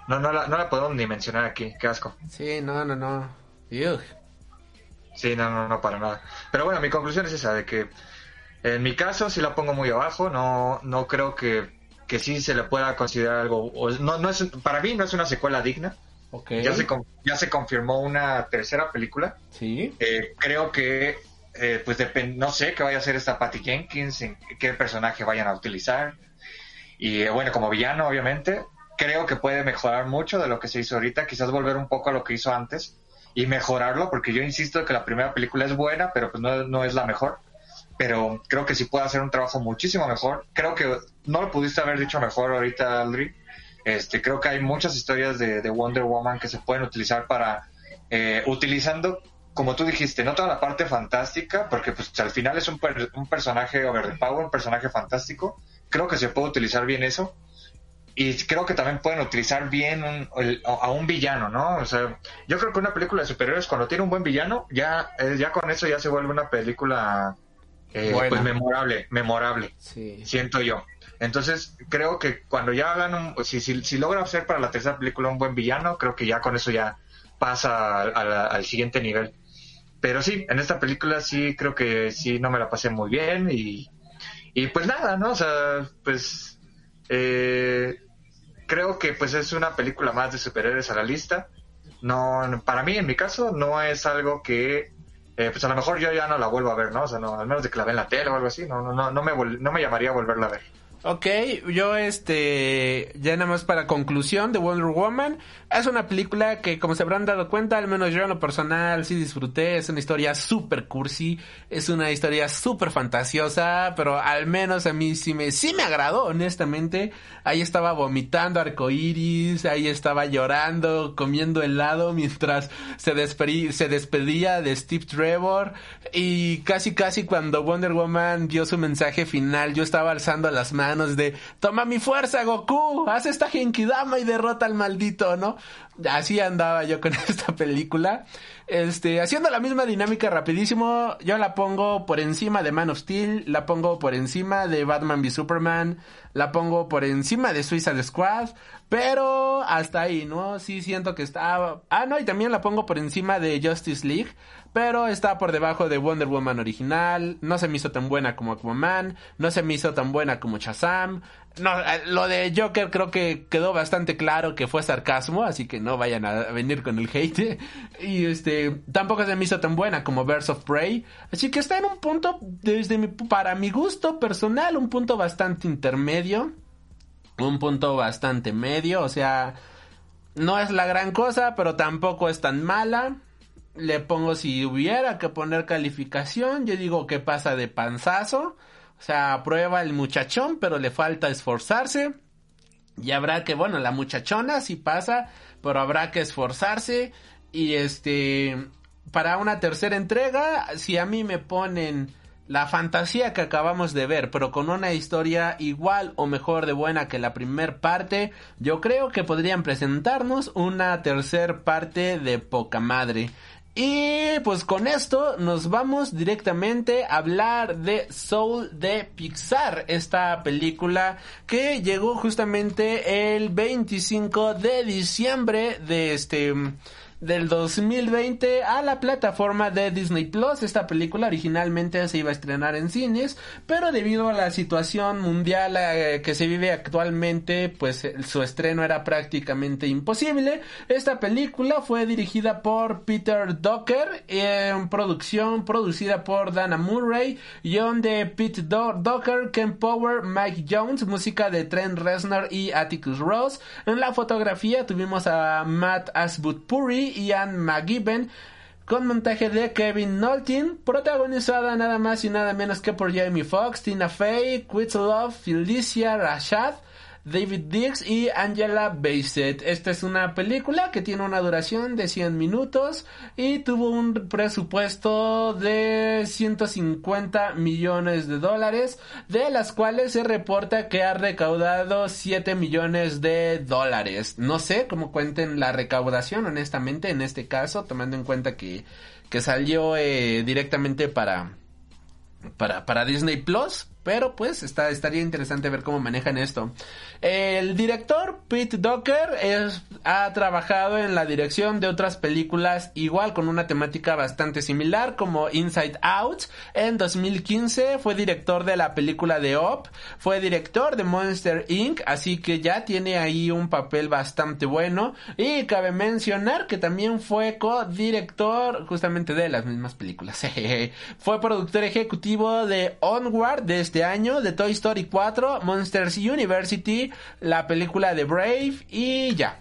no no la, no la podemos ni mencionar aquí, qué asco. Sí, no, no, no. Ugh. Sí, no, no, no para nada. Pero bueno, mi conclusión es esa de que en mi caso sí la pongo muy abajo, no no creo que que sí se le pueda considerar algo no no es para mí no es una secuela digna. Ok. Ya se ya se confirmó una tercera película. Sí. Eh, creo que, eh, pues no sé qué vaya a hacer esta Patty Jenkins, en qué personaje vayan a utilizar. Y eh, bueno, como villano, obviamente, creo que puede mejorar mucho de lo que se hizo ahorita, quizás volver un poco a lo que hizo antes y mejorarlo, porque yo insisto que la primera película es buena, pero pues no, no es la mejor. Pero creo que sí puede hacer un trabajo muchísimo mejor. Creo que no lo pudiste haber dicho mejor ahorita, Aldri. Este, creo que hay muchas historias de, de Wonder Woman que se pueden utilizar para, eh, utilizando, como tú dijiste, no toda la parte fantástica, porque pues al final es un, per- un personaje over the power, un personaje fantástico. Creo que se puede utilizar bien eso. Y creo que también pueden utilizar bien un- el- a un villano, ¿no? O sea, yo creo que una película de superhéroes cuando tiene un buen villano, ya, eh, ya con eso ya se vuelve una película eh, pues memorable, memorable Sí. siento yo. Entonces, creo que cuando ya hagan un, si, si, si logra hacer para la tercera película un buen villano, creo que ya con eso ya pasa al, al- al siguiente nivel. Pero sí, en esta película sí creo que sí no me la pasé muy bien y, y pues nada, ¿no? O sea, pues eh, creo que pues es una película más de superhéroes a la lista. No, para mí, en mi caso, no es algo que eh, pues a lo mejor yo ya no la vuelvo a ver, ¿no? O sea, no, al menos de que la vea en la tele o algo así, no, no, no, no me, no me llamaría a volverla a ver. Ok, yo este, ya nada más para conclusión de Wonder Woman, es una película que como se habrán dado cuenta, al menos yo en lo personal sí disfruté, es una historia super cursi, es una historia súper fantasiosa, pero al menos a mí sí me, sí me agradó, honestamente, ahí estaba vomitando arcoíris, ahí estaba llorando, comiendo helado mientras se, despedí- se despedía de Steve Trevor. Y casi casi cuando Wonder Woman dio su mensaje final, yo estaba alzando las manos de toma mi fuerza Goku, haz esta Genkidama y derrota al maldito, ¿no? Así andaba yo con esta película. Este, haciendo la misma dinámica rapidísimo, yo la pongo por encima de Man of Steel, la pongo por encima de Batman v Superman, la pongo por encima de Suicide Squad, pero hasta ahí, ¿no? Sí siento que está... Ah, no, y también la pongo por encima de Justice League, pero está por debajo de Wonder Woman original, no se me hizo tan buena como Aquaman, no se me hizo tan buena como Shazam, no, eh, lo de Joker creo que quedó bastante claro que fue sarcasmo, así que no vayan a venir con el hate. Y este, tampoco se me hizo tan buena como Birds of Prey. Así que está en un punto, desde mi, para mi gusto personal, un punto bastante intermedio. Un punto bastante medio, o sea, no es la gran cosa, pero tampoco es tan mala. Le pongo si hubiera que poner calificación, yo digo que pasa de panzazo. O sea, prueba el muchachón, pero le falta esforzarse. Y habrá que, bueno, la muchachona sí pasa, pero habrá que esforzarse. Y este, para una tercera entrega, si a mí me ponen la fantasía que acabamos de ver, pero con una historia igual o mejor de buena que la primer parte, yo creo que podrían presentarnos una tercera parte de poca madre. Y pues con esto nos vamos directamente a hablar de Soul de Pixar, esta película que llegó justamente el 25 de diciembre de este del 2020 a la plataforma de Disney Plus. Esta película originalmente se iba a estrenar en cines, pero debido a la situación mundial eh, que se vive actualmente, pues su estreno era prácticamente imposible. Esta película fue dirigida por Peter Docker, en producción producida por Dana Murray, guion de Pete Docker, Ken Power, Mike Jones, música de Trent Reznor y Atticus Ross. En la fotografía tuvimos a Matt Asbutpuri Ian McGibbon con montaje de Kevin Noltin, protagonizada nada más y nada menos que por Jamie Foxx, Tina Fey, Love, Felicia Rashad, David Dix y Angela Bassett. Esta es una película que tiene una duración de 100 minutos y tuvo un presupuesto de 150 millones de dólares, de las cuales se reporta que ha recaudado 7 millones de dólares. No sé cómo cuenten la recaudación, honestamente, en este caso, tomando en cuenta que, que salió eh, directamente para, para, para Disney Plus, pero pues está, estaría interesante ver cómo manejan esto. El director Pete Docker es, ha trabajado en la dirección de otras películas igual con una temática bastante similar como Inside Out. En 2015 fue director de la película de Op, fue director de Monster Inc. Así que ya tiene ahí un papel bastante bueno. Y cabe mencionar que también fue co-director justamente de las mismas películas. fue productor ejecutivo de Onward de este año, de Toy Story 4, Monsters University, la película de Brave y ya.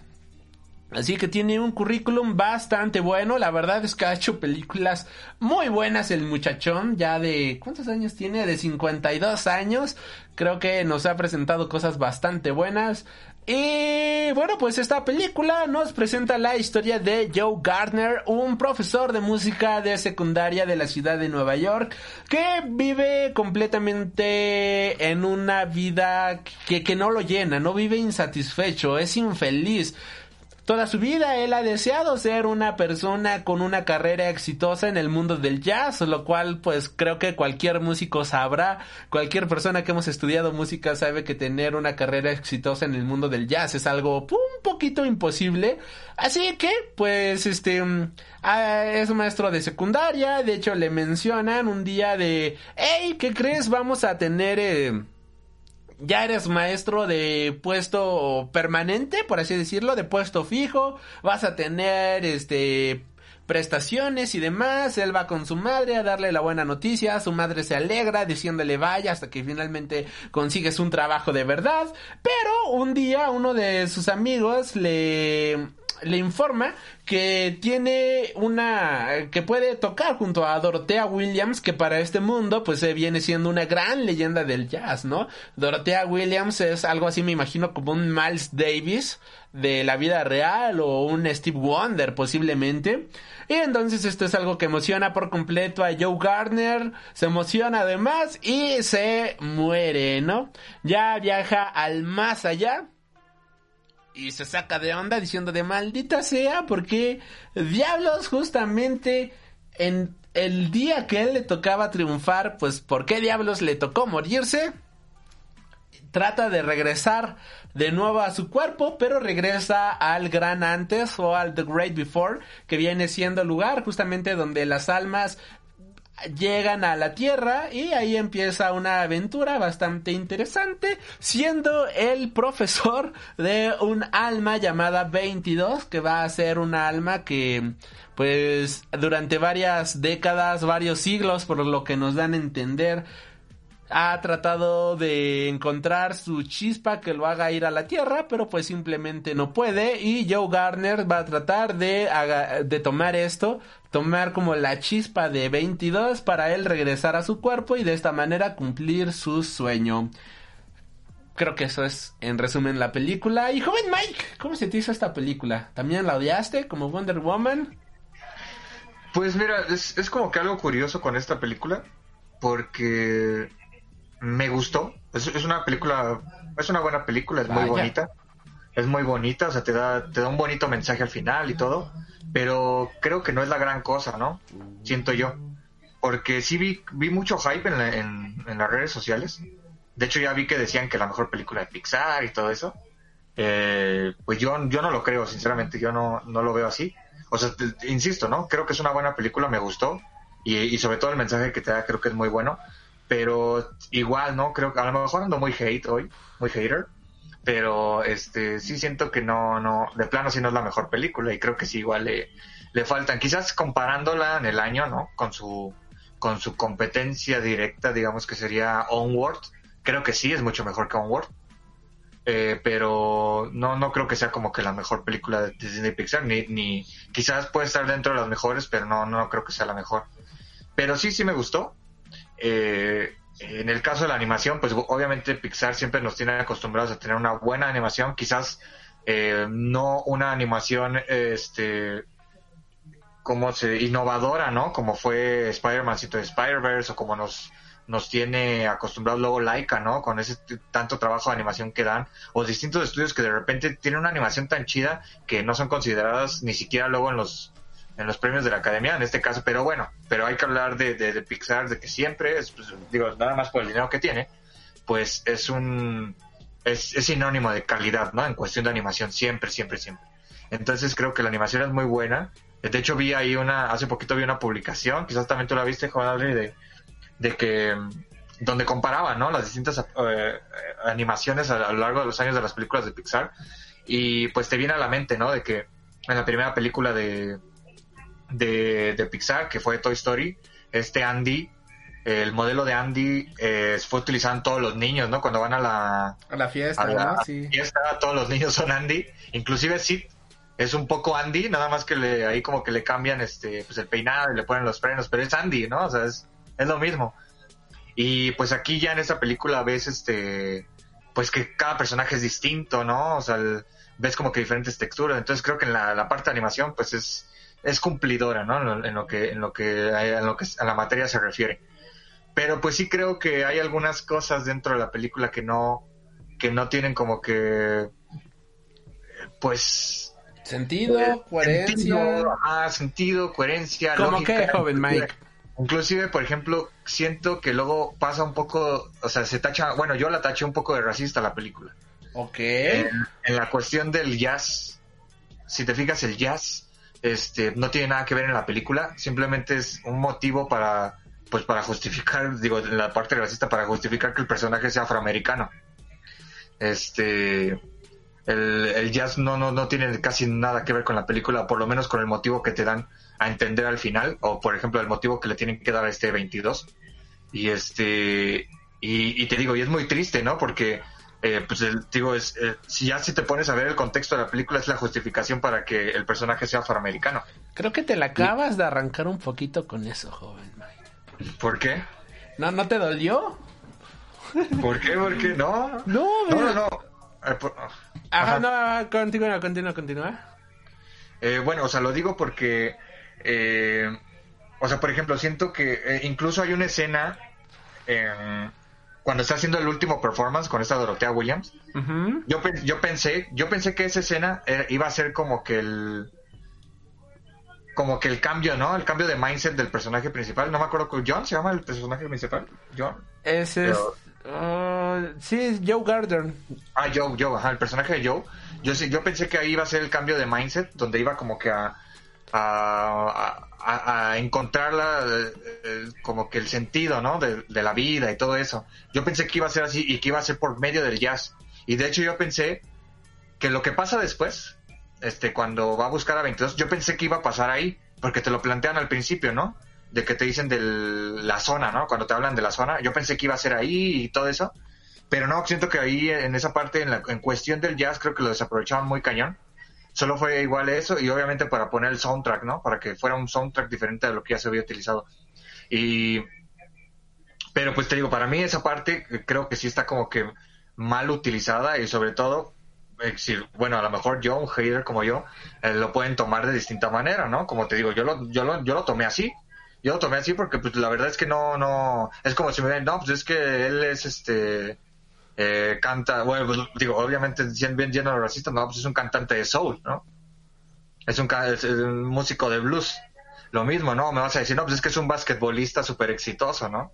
Así que tiene un currículum bastante bueno. La verdad es que ha hecho películas muy buenas el muchachón. Ya de... ¿Cuántos años tiene? De 52 años. Creo que nos ha presentado cosas bastante buenas. Y bueno, pues esta película nos presenta la historia de Joe Gardner, un profesor de música de secundaria de la ciudad de Nueva York, que vive completamente en una vida que, que no lo llena, no vive insatisfecho, es infeliz. Toda su vida él ha deseado ser una persona con una carrera exitosa en el mundo del jazz, lo cual pues creo que cualquier músico sabrá, cualquier persona que hemos estudiado música sabe que tener una carrera exitosa en el mundo del jazz es algo un poquito imposible. Así que pues este mm, ah, es maestro de secundaria, de hecho le mencionan un día de, hey, ¿qué crees? Vamos a tener... Eh, ya eres maestro de puesto permanente, por así decirlo, de puesto fijo, vas a tener este prestaciones y demás, él va con su madre a darle la buena noticia, su madre se alegra diciéndole vaya hasta que finalmente consigues un trabajo de verdad, pero un día uno de sus amigos le le informa que tiene una que puede tocar junto a Dorothea Williams que para este mundo pues se viene siendo una gran leyenda del jazz, ¿no? Dorothea Williams es algo así me imagino como un Miles Davis de la vida real o un Steve Wonder posiblemente. Y entonces esto es algo que emociona por completo a Joe Gardner, se emociona además y se muere, ¿no? Ya viaja al más allá y se saca de onda diciendo de maldita sea, porque diablos justamente en el día que él le tocaba triunfar, pues ¿por qué diablos le tocó morirse? Trata de regresar de nuevo a su cuerpo, pero regresa al gran antes o al The Great Before, que viene siendo el lugar justamente donde las almas llegan a la Tierra y ahí empieza una aventura bastante interesante, siendo el profesor de un alma llamada 22, que va a ser una alma que pues durante varias décadas, varios siglos, por lo que nos dan a entender, ha tratado de encontrar su chispa que lo haga ir a la Tierra, pero pues simplemente no puede y Joe Garner va a tratar de, de tomar esto, tomar como la chispa de 22 para él regresar a su cuerpo y de esta manera cumplir su sueño. Creo que eso es en resumen la película. Y joven Mike, ¿cómo se te hizo esta película? ¿También la odiaste como Wonder Woman? Pues mira, es, es como que algo curioso con esta película, porque me gustó. Es, es, una película, es una buena película, es Vaya. muy bonita. Es muy bonita, o sea, te da, te da un bonito mensaje al final y todo. Pero creo que no es la gran cosa, ¿no? Siento yo. Porque sí vi, vi mucho hype en, la, en, en, las redes sociales. De hecho, ya vi que decían que la mejor película de Pixar y todo eso. Eh, pues yo, yo no lo creo, sinceramente, yo no, no lo veo así. O sea, te, insisto, ¿no? Creo que es una buena película, me gustó. Y, y sobre todo el mensaje que te da creo que es muy bueno pero igual, ¿no? Creo que a lo mejor ando muy hate hoy, muy hater, pero este sí siento que no, no, de plano sí no es la mejor película y creo que sí igual le, le faltan, quizás comparándola en el año, ¿no? Con su, con su competencia directa, digamos que sería Onward, creo que sí es mucho mejor que Onward, eh, pero no, no creo que sea como que la mejor película de Disney Pixar, ni, ni quizás puede estar dentro de las mejores, pero no, no creo que sea la mejor. Pero sí, sí me gustó, eh, en el caso de la animación, pues obviamente Pixar siempre nos tiene acostumbrados a tener una buena animación, quizás eh, no una animación este como se innovadora, ¿no? Como fue Spider-Man de Spider-Verse o como nos nos tiene acostumbrados luego Laika, ¿no? Con ese tanto trabajo de animación que dan, o distintos estudios que de repente tienen una animación tan chida que no son consideradas ni siquiera luego en los en los premios de la academia en este caso, pero bueno, pero hay que hablar de, de, de Pixar, de que siempre, es, pues, digo, nada más por el dinero que tiene, pues es un, es, es, sinónimo de calidad, ¿no? En cuestión de animación, siempre, siempre, siempre. Entonces creo que la animación es muy buena. De hecho vi ahí una, hace poquito vi una publicación, quizás también tú la viste, Juan Adri, de, de que, donde comparaban, ¿no? Las distintas eh, animaciones a, a lo largo de los años de las películas de Pixar. Y pues te viene a la mente, ¿no? De que en la primera película de, de, de, Pixar, que fue Toy Story, este Andy, el modelo de Andy eh, fue utilizado en todos los niños, ¿no? Cuando van a la, a la fiesta, a la ¿no? sí. fiesta, todos los niños son Andy, inclusive Sid es un poco Andy, nada más que le, ahí como que le cambian este, pues el peinado y le ponen los frenos, pero es Andy, ¿no? O sea, es, es lo mismo. Y pues aquí ya en esta película ves este, pues que cada personaje es distinto, ¿no? O sea, el, ves como que diferentes texturas, entonces creo que en la, la parte de animación pues es, es cumplidora, ¿no? En lo que, en lo que, en lo que a la materia se refiere. Pero pues sí creo que hay algunas cosas dentro de la película que no, que no tienen como que, pues... Sentido, eh, coherencia. Sentido, ah, sentido, coherencia. ¿Cómo que, joven Mike? Inclusive, por ejemplo, siento que luego pasa un poco, o sea, se tacha, bueno, yo la taché un poco de racista la película. Ok. En, en la cuestión del jazz, si te fijas, el jazz este, no tiene nada que ver en la película, simplemente es un motivo para, pues para justificar, digo, en la parte racista, para justificar que el personaje sea afroamericano. Este, el, el jazz no, no, no tiene casi nada que ver con la película, por lo menos con el motivo que te dan a entender al final, o por ejemplo el motivo que le tienen que dar a este 22. Y este, y, y te digo, y es muy triste, ¿no? Porque eh, pues digo, es, eh, si ya si te pones a ver el contexto de la película es la justificación para que el personaje sea afroamericano. Creo que te la acabas y... de arrancar un poquito con eso, joven Mike. ¿Por qué? ¿No, no te dolió? ¿Por qué? ¿Por qué? No. No, no, no. no. Eh, por... Ajá, no, continúa, continúa, continúa. Eh, bueno, o sea, lo digo porque, eh, o sea, por ejemplo, siento que eh, incluso hay una escena en cuando está haciendo el último performance con esta Dorotea Williams, uh -huh. yo, yo pensé, yo pensé que esa escena era, iba a ser como que el como que el cambio, ¿no? El cambio de mindset del personaje principal. No me acuerdo John se llama el personaje principal. John. Ese es uh, sí, Joe Gardner. Ah, Joe, Joe, ajá, el personaje de Joe. Yo yo pensé que ahí iba a ser el cambio de mindset, donde iba como que a a, a, a encontrarla eh, eh, como que el sentido, ¿no? De, la vida y todo eso. Yo pensé que iba a ser así y que iba a ser por medio del jazz. Y de hecho yo pensé que lo que pasa después, este, cuando va a buscar a 22, yo pensé que iba a pasar ahí, porque te lo plantean al principio, ¿no? De que te dicen de la zona, ¿no? Cuando te hablan de la zona, yo pensé que iba a ser ahí y todo eso. Pero no, siento que ahí en esa parte, en cuestión del jazz, creo que lo desaprovechaban muy cañón. Solo fue igual eso y obviamente para poner el soundtrack, ¿no? Para que fuera un soundtrack diferente de lo que ya se había utilizado. Y... Pero pues te digo, para mí esa parte creo que sí está como que mal utilizada y sobre todo, eh, bueno, a lo mejor yo, un hater como yo, eh, lo pueden tomar de distinta manera, ¿no? Como te digo, yo lo, yo lo, yo lo tomé así. Yo lo tomé así porque pues la verdad es que no, no, es como si me ven, no, pues es que él es este, eh, canta, bueno, pues, digo, obviamente bien lleno de racistas, no, pues es un cantante de soul, ¿no? Es un, es un músico de blues. Lo mismo, ¿no? Me vas a decir, no, pues es que es un basquetbolista súper exitoso, ¿no?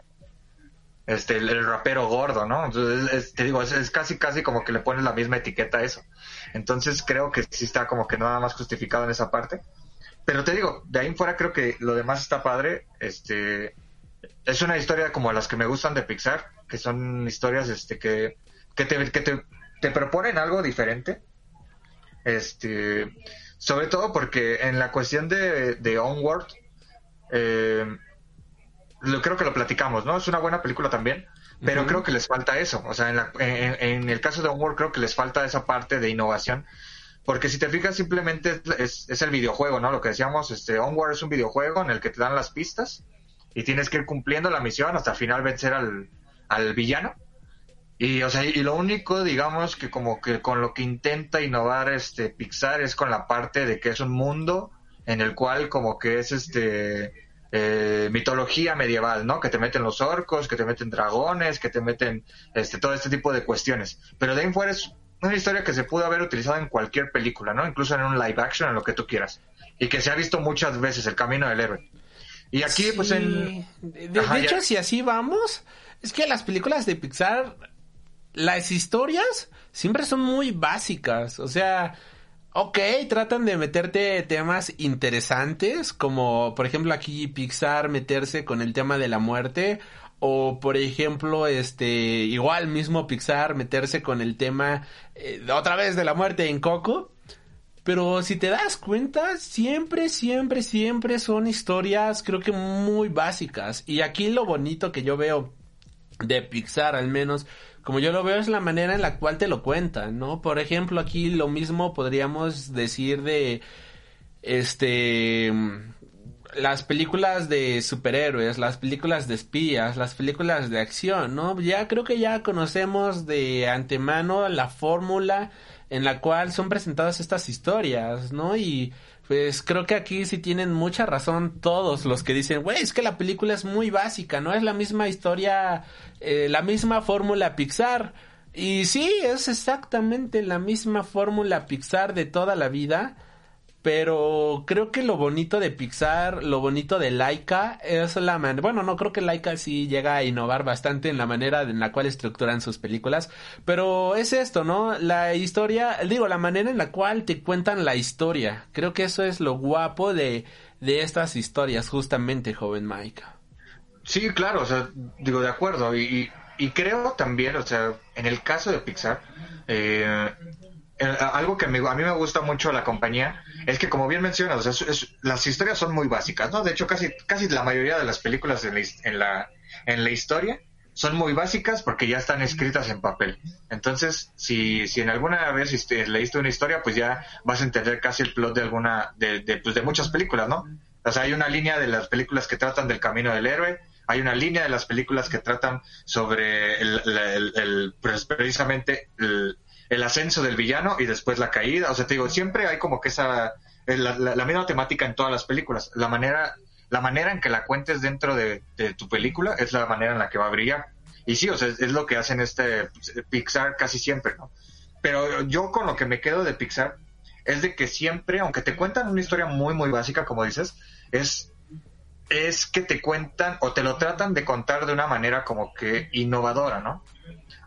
Este, el, rapero gordo, ¿no? Entonces, es, te digo, es, casi, casi como que le pones la misma etiqueta a eso. Entonces creo que sí está como que nada más justificado en esa parte. Pero te digo, de ahí en fuera creo que lo demás está padre. Este, es una historia como las que me gustan de Pixar, que son historias este que, que, te, que te, te proponen algo diferente. Este, sobre todo porque en la cuestión de, de Onward, eh, lo, creo que lo platicamos, ¿no? Es una buena película también, pero uh -huh. creo que les falta eso. O sea, en, la, en, en, el caso de Onward creo que les falta esa parte de innovación. Porque si te fijas, simplemente es, es, el videojuego, ¿no? Lo que decíamos, este, Onward es un videojuego en el que te dan las pistas y tienes que ir cumpliendo la misión hasta al final vencer al, al villano. Y, o sea, y lo único, digamos, que como que con lo que intenta innovar este Pixar es con la parte de que es un mundo en el cual como que es este eh, mitología medieval, ¿no? Que te meten los orcos, que te meten dragones, que te meten este todo este tipo de cuestiones. Pero de ahí fuera es una historia que se pudo haber utilizado en cualquier película, ¿no? Incluso en un live action, en lo que tú quieras. Y que se ha visto muchas veces, el camino del héroe. Y aquí, sí. pues en... De, hecho, ya... si así vamos, es que las películas de Pixar, las historias siempre son muy básicas. O sea, Ok, tratan de meterte temas interesantes, como por ejemplo aquí Pixar meterse con el tema de la muerte, o por ejemplo, este, igual mismo Pixar meterse con el tema eh, otra vez de la muerte en Coco. Pero si te das cuenta, siempre, siempre, siempre son historias creo que muy básicas. Y aquí lo bonito que yo veo de Pixar al menos como yo lo veo es la manera en la cual te lo cuentan, ¿no? Por ejemplo, aquí lo mismo podríamos decir de este las películas de superhéroes, las películas de espías, las películas de acción, ¿no? Ya creo que ya conocemos de antemano la fórmula en la cual son presentadas estas historias, ¿no? Y pues creo que aquí sí tienen mucha razón todos los que dicen, güey, es que la película es muy básica, no es la misma historia, eh, la misma fórmula Pixar. Y sí, es exactamente la misma fórmula Pixar de toda la vida. Pero creo que lo bonito de Pixar, lo bonito de Laika es la manera, bueno, no creo que Laika sí llega a innovar bastante en la manera en la cual estructuran sus películas, pero es esto, ¿no? La historia, digo, la manera en la cual te cuentan la historia. Creo que eso es lo guapo de, de estas historias, justamente, joven Mike. Sí, claro, o sea, digo, de acuerdo, y, y, creo también, o sea, en el caso de Pixar, eh, algo que a mí me gusta mucho la compañía es que como bien mencionas, las historias son muy básicas, ¿no? De hecho, casi, casi la mayoría de las películas en la, en la, historia son muy básicas porque ya están escritas en papel. Entonces, si, si en alguna vez leíste una historia, pues ya vas a entender casi el plot de alguna, de, de, pues de muchas películas, ¿no? O sea, hay una línea de las películas que tratan del camino del héroe, hay una línea de las películas que tratan sobre el, el, el, el pues precisamente el, ascenso del villano y después la caída. O sea, te digo, siempre hay como que esa, la, la, misma temática en todas las películas. La manera, la manera en que la cuentes dentro de, tu película es la manera en la que va a brillar. Y sí, o sea, es, es lo que hacen este Pixar casi siempre, ¿no? Pero yo con lo que me quedo de Pixar es de que siempre, aunque te cuentan una historia muy, muy básica, como dices, es, es que te cuentan o te lo tratan de contar de una manera como que innovadora, ¿no?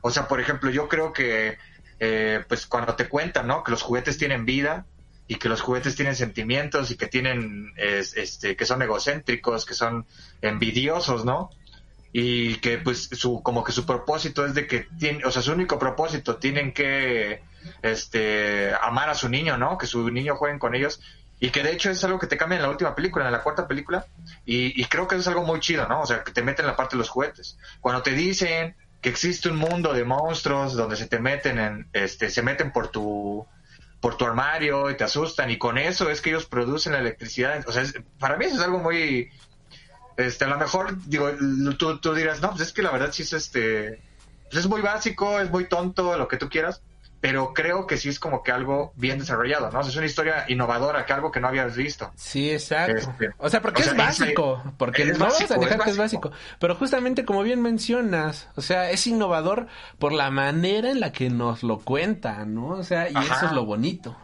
O sea, por ejemplo, yo creo que eh, pues cuando te cuentan, ¿no? Que los juguetes tienen vida, y que los juguetes tienen sentimientos y que tienen, es- este, que son egocéntricos, que son envidiosos, ¿no? Y que pues su, como que su propósito es de que tiene, o sea, su único propósito tienen que, este, amar a su niño, ¿no? Que su niño jueguen con ellos. Y que de hecho es algo que te cambia en la última película, en la cuarta película. Y, y creo que eso es algo muy chido, ¿no? O sea, que te meten en la parte de los juguetes. Cuando te dicen que existe un mundo de monstruos donde se te meten en, este, se meten por tu, por tu armario y te asustan y con eso es que ellos producen electricidad. O sea, para mí eso es algo muy, este, a lo mejor, digo, tú, tú dirás, no, pues es que la verdad sí es este, pues es muy básico, es muy tonto, lo que tú quieras, pero creo que sí es como que algo bien desarrollado, ¿no? O sea, es una historia innovadora, que algo que no habías visto. Sí, exacto. Este, o sea, porque o sea, es básico. es- Porque es no vamos básico, a dejar es que es básico. Pero justamente como bien mencionas, o sea, es innovador por la manera en la que nos lo cuentan, ¿no? O sea, y Ajá. eso es lo bonito.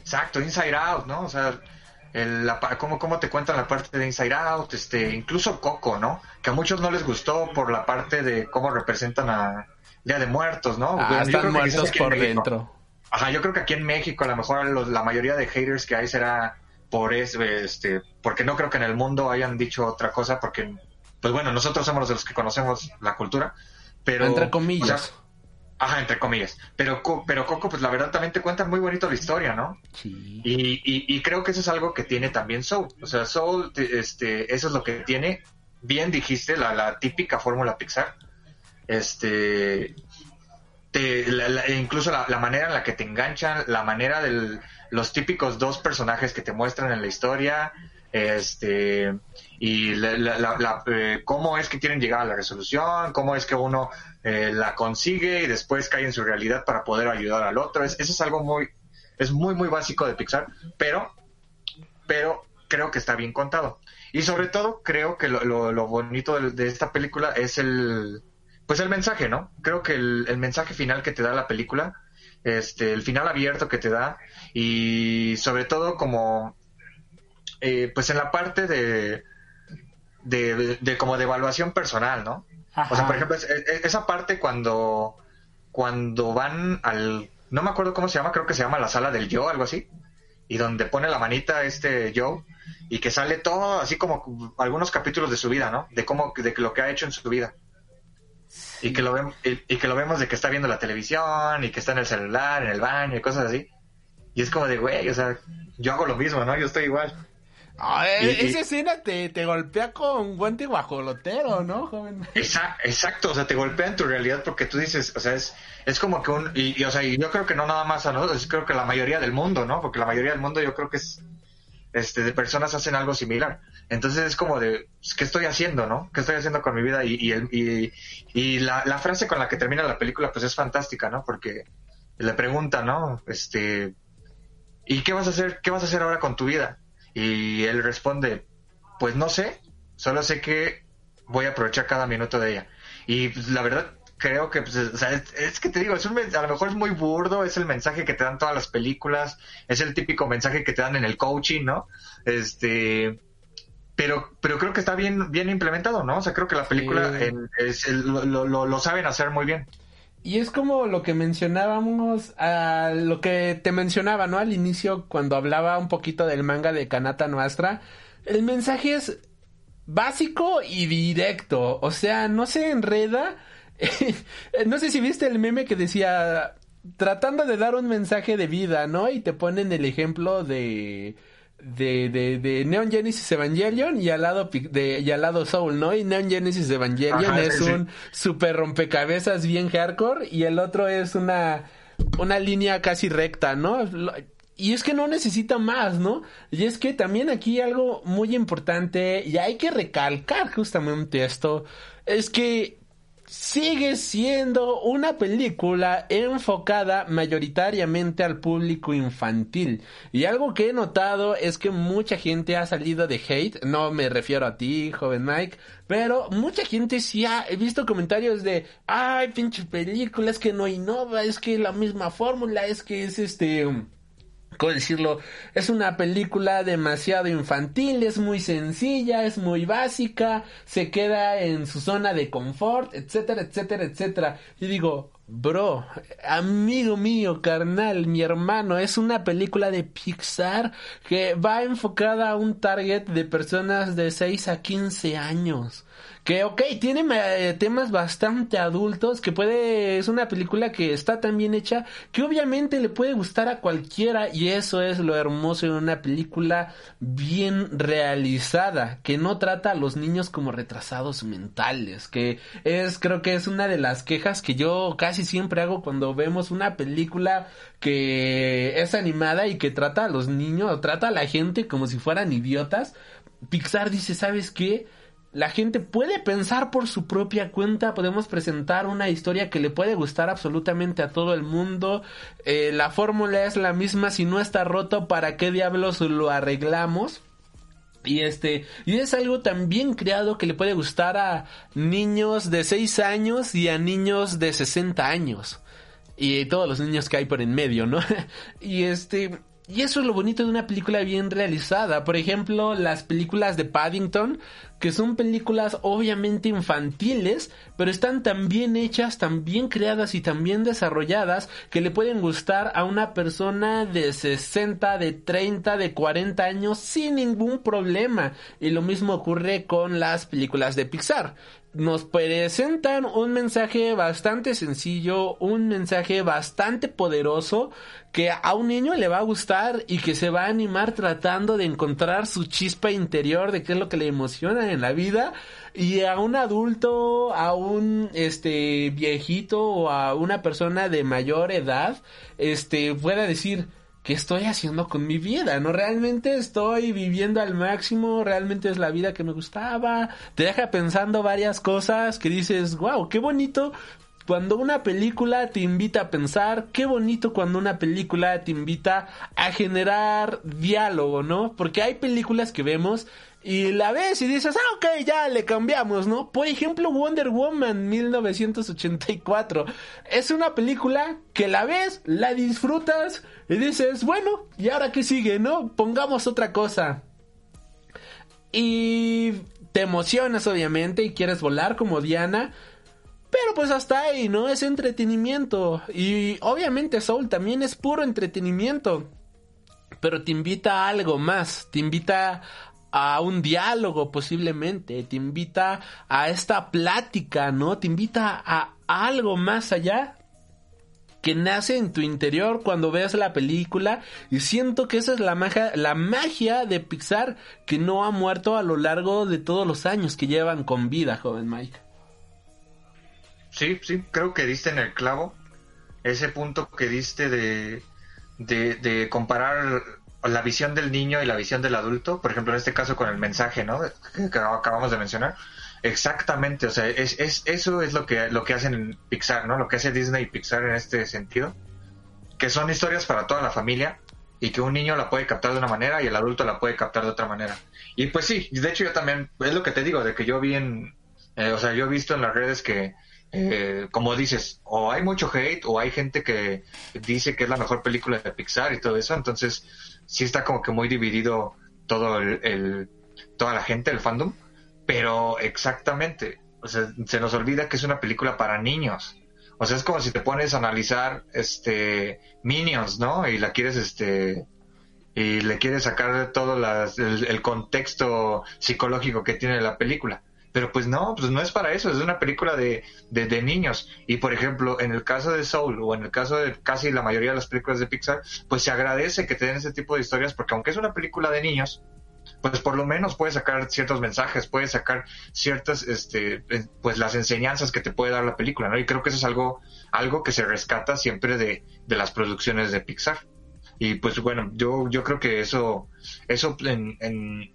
Exacto, Inside Out, ¿no? O sea, el, la, cómo, cómo te cuentan la parte de Inside Out, este, incluso Coco, ¿no? Que a muchos no les gustó por la parte de cómo representan a Día de Muertos, ¿no? Ah, Bueno, están muertos por dentro. Ajá, yo creo que aquí en México a lo mejor los- la mayoría de haters que hay será por eso, este, porque no creo que en el mundo hayan dicho otra cosa, porque, pues bueno, nosotros somos los que conocemos la cultura, pero... Entre o comillas. sea, ajá, entre comillas. Pero, pero Coco, pues la verdad también te cuentan muy bonito la historia, ¿no? Sí. Y, y, y creo que eso es algo que tiene también Soul. O sea, Soul, te- este, eso es lo que tiene. Bien dijiste, la, la típica fórmula Pixar. Este, te- la- la- incluso la, manera en la que te enganchan, la manera de los típicos dos personajes que te muestran en la historia, este, y la, eh, cómo es que quieren llegar a la resolución, cómo es que uno eh, la consigue y después cae en su realidad para poder ayudar al otro. Es, eso es algo muy, es muy, muy básico de Pixar, pero, pero creo que está bien contado. Y sobre todo, creo que lo, lo- lo bonito de esta película es el, pues el mensaje, ¿no? Creo que el, el mensaje final que te da la película, este, el final abierto que te da, y sobre todo como, eh, pues en la parte de, de, de como de evaluación personal, ¿no? O sea, por ejemplo, es- es- esa parte cuando, cuando van al, no me acuerdo cómo se llama, creo que se llama la sala del yo, algo así, y donde pone la manita este Joe, y que sale todo así como algunos capítulos de su vida, ¿no? De cómo, de lo que ha hecho en su vida. Y que lo vemos, y, y que lo vemos de que está viendo la televisión, y que está en el celular, en el baño, y cosas así. Y es como de, güey, o sea, yo hago lo mismo, ¿no? Yo estoy igual. Ah, eh, Y- y- esa escena te, te golpea con guante guajolotero, ¿no, joven? Exa- Exacto, o sea, te golpea en tu realidad porque tú dices, o sea, es, es como que un, y, y, o sea, y yo creo que no nada más a nosotros, creo que la mayoría del mundo, ¿no? Porque la mayoría del mundo yo creo que es, este, de personas hacen algo similar. Entonces es como de, pues, ¿qué estoy haciendo, no? ¿Qué estoy haciendo con mi vida? Y, y, y, y la, la frase con la que termina la película, pues es fantástica, ¿no? Porque le pregunta, ¿no? Este, ¿y qué vas a hacer, qué vas a hacer ahora con tu vida? Y él responde, pues no sé, solo sé que voy a aprovechar cada minuto de ella. Y pues, la verdad creo que, pues, o sea, es, es que te digo, es un, a lo mejor es muy burdo, es el mensaje que te dan todas las películas, es el típico mensaje que te dan en el coaching, ¿no? Este, pero, pero creo que está bien, bien implementado, ¿no? O sea, creo que la película Sí. en- es el- lo, lo- lo- lo saben hacer muy bien. Y es como lo que mencionábamos, a lo que te mencionaba, ¿no? Al inicio, cuando hablaba un poquito del manga de Kanata Nuestra, el mensaje es básico y directo, o sea, no se enreda. no sé si viste el meme que decía, tratando de dar un mensaje de vida, ¿no? Y te ponen el ejemplo de... De, de, de Neon Genesis Evangelion y al lado de, y al lado Soul, ¿no? Y Neon Genesis Evangelion Ajá, es sí, un super rompecabezas bien hardcore y el otro es una una línea casi recta, ¿no? Y es que no necesita más, ¿no? Y es que también aquí algo muy importante y hay que recalcar justamente esto es que sigue siendo una película enfocada mayoritariamente al público infantil. Y algo que he notado es que mucha gente ha salido de hate, no me refiero a ti, joven Mike, pero mucha gente sí ha visto comentarios de, ay, pinche película, es que no innova, es que la misma fórmula, es que es este ¿cómo decirlo? Es una película demasiado infantil, es muy sencilla, es muy básica, se queda en su zona de confort, etcétera, etcétera, etcétera. Y digo, bro, amigo mío, carnal, mi hermano, es una película de Pixar que va enfocada a un target de personas de 6 a 15 años. Que, ok, tiene eh, temas bastante adultos, que puede, es una película que está tan bien hecha, que obviamente le puede gustar a cualquiera, y eso es lo hermoso de una película bien realizada, que no trata a los niños como retrasados mentales, que es, creo que es una de las quejas que yo casi siempre hago cuando vemos una película que es animada y que trata a los niños, o trata a la gente como si fueran idiotas. Pixar dice, ¿sabes qué? La gente puede pensar por su propia cuenta, podemos presentar una historia que le puede gustar absolutamente a todo el mundo, eh, la fórmula es la misma, si no está roto, ¿para qué diablos lo arreglamos? Y este, y es algo también creado que le puede gustar a niños de 6 años y a niños de 60 años. Y todos los niños que hay por en medio, ¿no? y este, y eso es lo bonito de una película bien realizada. Por ejemplo, las películas de Paddington, que son películas obviamente infantiles, pero están tan bien hechas, tan bien creadas y tan bien desarrolladas que le pueden gustar a una persona de 60, de 30, de 40 años sin ningún problema. Y lo mismo ocurre con las películas de Pixar nos presentan un mensaje bastante sencillo, un mensaje bastante poderoso que a un niño le va a gustar y que se va a animar tratando de encontrar su chispa interior de qué es lo que le emociona en la vida y a un adulto, a un este viejito o a una persona de mayor edad, este pueda decir ¿qué estoy haciendo con mi vida? ¿No? Realmente estoy viviendo al máximo, realmente es la vida que me gustaba. Te deja pensando varias cosas que dices, wow, qué bonito cuando una película te invita a pensar, qué bonito cuando una película te invita a generar diálogo, ¿no? Porque hay películas que vemos y la ves y dices, ah, ok, ya le cambiamos, ¿no? Por ejemplo, Wonder Woman 1984. Es una película que la ves, la disfrutas y dices, bueno, ¿y ahora qué sigue, no? Pongamos otra cosa. Y te emocionas, obviamente, y quieres volar como Diana. Pero pues hasta ahí, ¿no? Es entretenimiento. Y obviamente Soul también es puro entretenimiento. Pero te invita a algo más. Te invita a un diálogo posiblemente, te invita a esta plática, ¿no? Te invita a, algo más allá que nace en tu interior cuando veas la película y siento que esa es la magia, la magia de Pixar que no ha muerto a lo largo de todos los años que llevan con vida, joven Mike. Sí, sí, creo que diste en el clavo ese punto que diste de, de, de comparar la visión del niño y la visión del adulto, por ejemplo, en este caso con el mensaje, ¿no? Que acabamos de mencionar. Exactamente, o sea, es, es, eso es lo que, lo que hacen en Pixar, ¿no? Lo que hace Disney y Pixar en este sentido. Que son historias para toda la familia y que un niño la puede captar de una manera y el adulto la puede captar de otra manera. Y pues sí, de hecho yo también, es lo que te digo, de que yo vi en, eh, o sea, yo he visto en las redes que, eh, como dices, o hay mucho hate o hay gente que dice que es la mejor película de Pixar y todo eso, entonces sí está como que muy dividido todo el, toda la gente, el fandom, pero exactamente, o sea, se nos olvida que es una película para niños. O sea, es como si te pones a analizar este Minions, ¿no? Y la quieres este y le quieres sacar todo el, contexto psicológico que tiene la película. Pero pues no, pues no es para eso, es una película de, de, niños. Y por ejemplo, en el caso de Soul o en el caso de casi la mayoría de las películas de Pixar, pues se agradece que te den ese tipo de historias porque aunque es una película de niños, pues por lo menos puedes sacar ciertos mensajes, puedes sacar ciertas, este, pues las enseñanzas que te puede dar la película, ¿no? Y creo que eso es algo, algo que se rescata siempre de, de las producciones de Pixar. Y pues bueno, yo, yo creo que eso, eso en,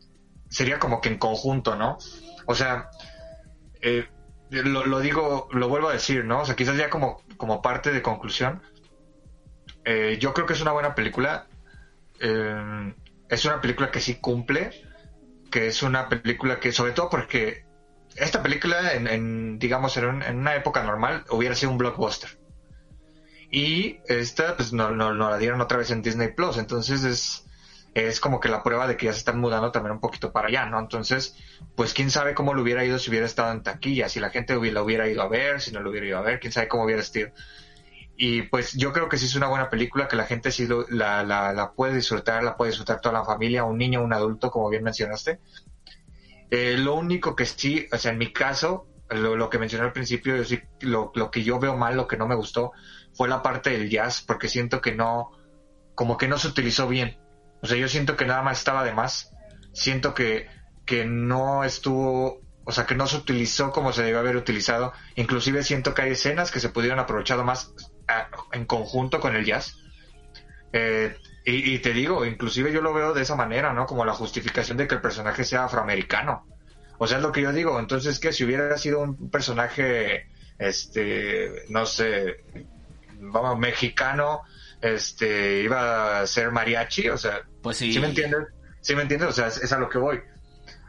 sería como que en conjunto, ¿no? O sea, eh, lo, digo, lo vuelvo a decir, ¿no? O sea, quizás ya como, como parte de conclusión, eh, yo creo que es una buena película. Eh, es una película que sí cumple, que es una película que, sobre todo porque esta película, en, digamos, en, una época normal, hubiera sido un blockbuster. Y esta, pues, no, no la dieron otra vez en Disney Plus. Entonces es, es como que la prueba de que ya se están mudando también un poquito para allá, ¿no? Entonces, pues quién sabe cómo lo hubiera ido si hubiera estado en taquilla, si la gente lo hubiera ido a ver, si no lo hubiera ido a ver, quién sabe cómo hubiera estado. Y pues yo creo que sí es una buena película, que la gente sí la, la, la, puede disfrutar, la puede disfrutar toda la familia, un niño, un adulto, como bien mencionaste. Eh, lo único que sí, o sea, en mi caso, lo, lo que mencioné al principio, yo sí, lo, lo que yo veo mal, lo que no me gustó, fue la parte del jazz, porque siento que no, como que no se utilizó bien. O sea, yo siento que nada más estaba de más. Siento que, que no estuvo o sea, que no se utilizó como se debió haber utilizado. Inclusive siento que hay escenas que se pudieron aprovechar más a, en conjunto con el jazz. Eh, y, y, te digo, inclusive yo lo veo de esa manera, ¿no? Como la justificación de que el personaje sea afroamericano. O sea, es lo que yo digo. Entonces, que si hubiera sido un personaje, este, no sé, vamos, mexicano, este, iba a ser mariachi, o sea, pues sí. ¿sí me entiendes? ¿Sí me entiendes? O sea, es, es a lo que voy.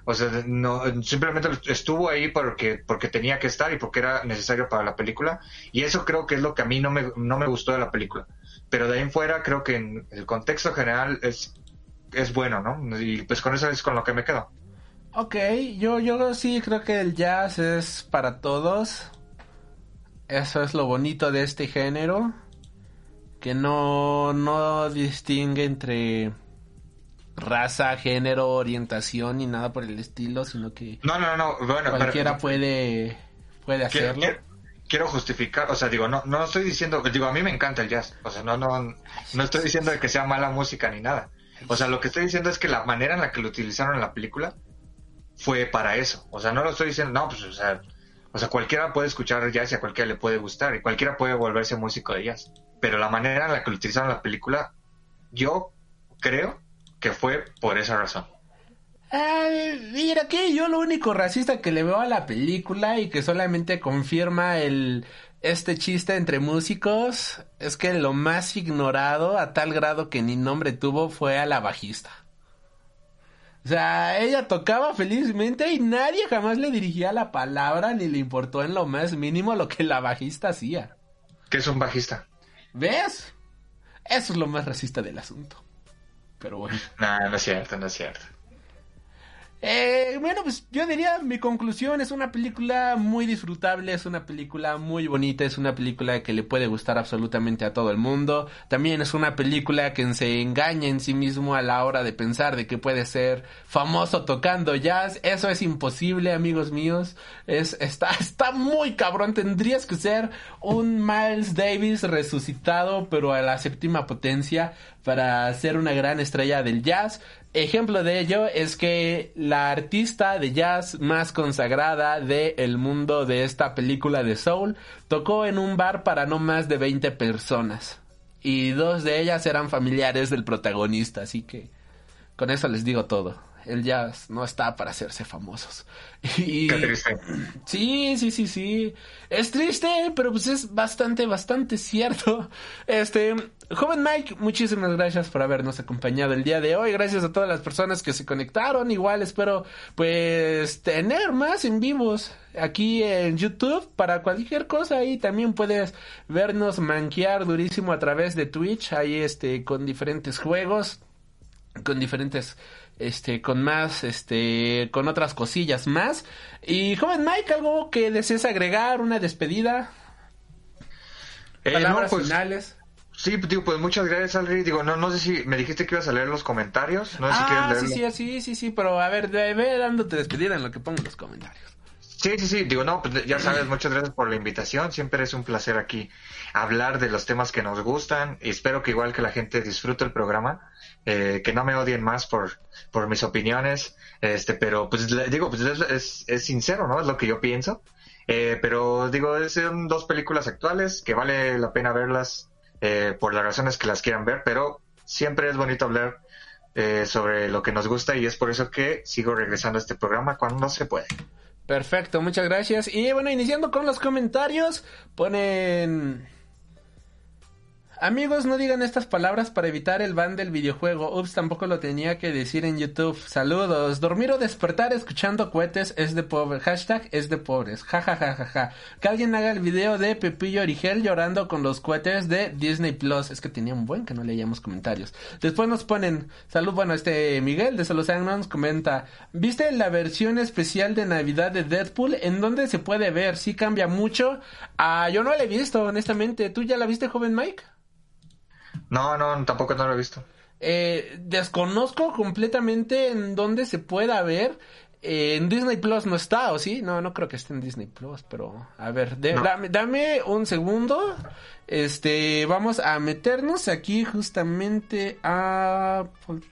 O sea, no, simplemente estuvo ahí porque, porque tenía que estar y porque era necesario para la película. Y eso creo que es lo que a mí no me, no me gustó de la película. Pero de ahí en fuera creo que en el contexto general es, es bueno, ¿no? Y pues con eso es con lo que me quedo. Ok, yo, yo sí creo que el jazz es para todos. Eso es lo bonito de este género. Que no, no distingue entre raza, género, orientación ni nada por el estilo, sino que no, no, no, bueno, cualquiera pero, puede puede hacerlo. Quiero, quiero, justificar, o sea, digo, no no estoy diciendo, digo, a mí me encanta el jazz, o sea, no no no estoy diciendo que sea mala música ni nada. O sea, lo que estoy diciendo es que la manera en la que lo utilizaron en la película fue para eso. O sea, no lo estoy diciendo, no, pues, o sea, o sea, cualquiera puede escuchar jazz y a cualquiera le puede gustar y cualquiera puede volverse músico de jazz. Pero la manera en la que lo utilizaron en la película, yo creo que fue por esa razón. Ay, mira que yo lo único racista que le veo a la película y que solamente confirma el este chiste entre músicos es que lo más ignorado a tal grado que ni nombre tuvo fue a la bajista. O sea, ella tocaba felizmente y nadie jamás le dirigía la palabra ni le importó en lo más mínimo lo que la bajista hacía. ¿Qué es un bajista? ¿Ves? Eso es lo más racista del asunto. Pero bueno. No, no es cierto, no es cierto. Eh, bueno, pues yo diría, mi conclusión es una película muy disfrutable, es una película muy bonita, es una película que le puede gustar absolutamente a todo el mundo. También es una película que se engaña en sí mismo a la hora de pensar de que puede ser famoso tocando jazz. Eso es imposible, amigos míos. Es, está, está muy cabrón. Tendrías que ser un Miles Davis resucitado, pero a la séptima potencia para ser una gran estrella del jazz. Ejemplo de ello es que la artista de jazz más consagrada del mundo de esta película de Soul tocó en un bar para no más de 20 personas. Y dos de ellas eran familiares del protagonista, así que con eso les digo todo. El jazz no está para hacerse famosos. Y... Qué triste. Sí, sí, sí, sí. Es triste, pero pues es bastante, bastante cierto. Este, joven Mike, muchísimas gracias por habernos acompañado el día de hoy. Gracias a todas las personas que se conectaron. Igual espero, pues, tener más en vivos aquí en YouTube para cualquier cosa. Ahí también puedes vernos manquear durísimo a través de Twitch. Ahí, este, con diferentes juegos, con diferentes este, con más, este, con otras cosillas más. Y joven Mike, algo que desees agregar, una despedida. Eh, Palabras no, pues, finales. Sí, digo, pues muchas gracias, Alri. Digo, no, no sé si me dijiste que ibas a leer los comentarios. No sé si ah, quieres sí, leerlo. sí, sí, sí, sí, pero a ver, ve, ve dándote despedida en lo que pongo en los comentarios. Sí, sí, sí, digo, no, pues ya sabes, muchas gracias por la invitación, siempre es un placer aquí hablar de los temas que nos gustan y espero que igual que la gente disfrute el programa, eh, que no me odien más por, por mis opiniones, este, pero pues digo, pues es, es, sincero, ¿no? Es lo que yo pienso, eh, pero digo, son dos películas actuales que vale la pena verlas eh, por las razones que las quieran ver, pero siempre es bonito hablar eh, sobre lo que nos gusta y es por eso que sigo regresando a este programa cuando se puede. Perfecto, muchas gracias. Y bueno, iniciando con los comentarios, ponen... Amigos, no digan estas palabras para evitar el ban del videojuego. Ups, tampoco lo tenía que decir en YouTube. Saludos. Dormir o despertar escuchando cohetes es de pobre. Hashtag es de pobres. Ja, ja, ja, ja, ja. Que alguien haga el video de Pepillo Origel llorando con los cohetes de Disney Plus. Es que tenía un buen que no leíamos comentarios. Después nos ponen, salud, bueno, este Miguel de Solo nos comenta, ¿viste la versión especial de Navidad de Deadpool? ¿En dónde se puede ver? ¿Sí cambia mucho? Ah, yo no la he visto, honestamente. ¿Tú ya la viste, joven Mike? No, no, tampoco no lo he visto. Eh, desconozco completamente en dónde se pueda ver. Eh, en Disney Plus no está, ¿o sí? No, no creo que esté en Disney Plus, pero a ver, dame, un segundo. Este, vamos a meternos aquí justamente a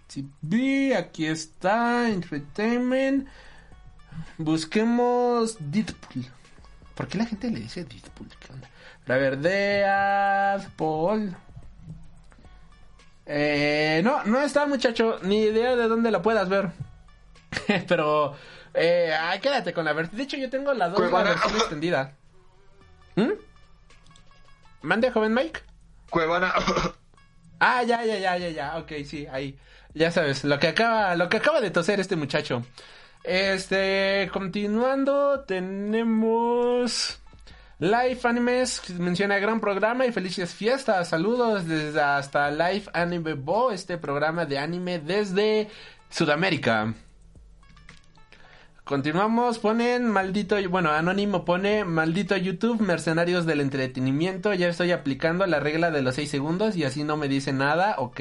TV. Aquí está, Entertainment. Busquemos Deadpool. ¿Por qué la gente le dice Deadpool? ¿Qué onda? A ver, Deadpool. Eh, no, no está, muchacho. Ni idea de dónde la puedas ver. Pero, eh, ay, quédate con la versión. De hecho, yo tengo la, dos, la versión extendida. ¿Mm? ¿Mande, joven Mike? Cuevana. ah, ya, ya, ya, ya, ya. Ok, sí, ahí. Ya sabes, lo que acaba, lo que acaba de toser este muchacho. Este, continuando, tenemos... Live Animes menciona gran programa y felices fiestas. Saludos desde hasta Live Anime Bo, este programa de anime desde Sudamérica. Continuamos, ponen maldito, bueno, Anónimo pone maldito YouTube, mercenarios del entretenimiento, ya estoy aplicando la regla de los 6 segundos y así no me dice nada, ok.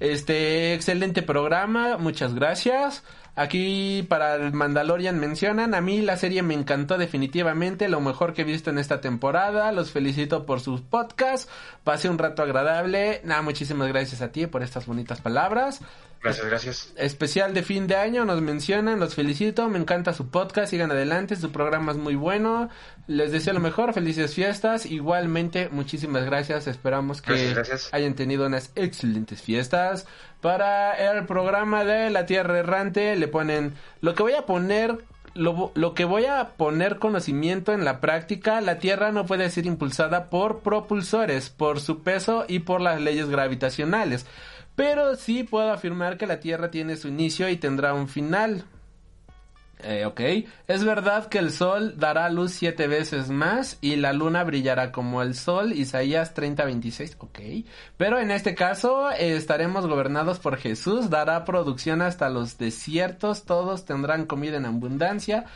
Este, excelente programa, muchas gracias. Aquí para el Mandalorian mencionan, a mí la serie me encantó definitivamente, lo mejor que he visto en esta temporada, los felicito por sus podcasts, pasé un rato agradable, nada, muchísimas gracias a ti por estas bonitas palabras. Gracias, gracias. Especial de fin de año, nos mencionan, los felicito, me encanta su podcast, sigan adelante, su programa es muy bueno, les deseo lo mejor, felices fiestas, igualmente muchísimas gracias, esperamos que hayan tenido unas excelentes fiestas. Para el programa de La Tierra Errante le ponen lo que voy a poner lo, lo, que voy a poner conocimiento en la práctica, la Tierra no puede ser impulsada por propulsores, por su peso y por las leyes gravitacionales pero sí puedo afirmar que la Tierra tiene su inicio y tendrá un final. Eh, ok, es verdad que el Sol dará luz siete veces más y la Luna brillará como el Sol, Isaías 30:26, ok, pero en este caso estaremos gobernados por Jesús, dará producción hasta los desiertos, todos tendrán comida en abundancia,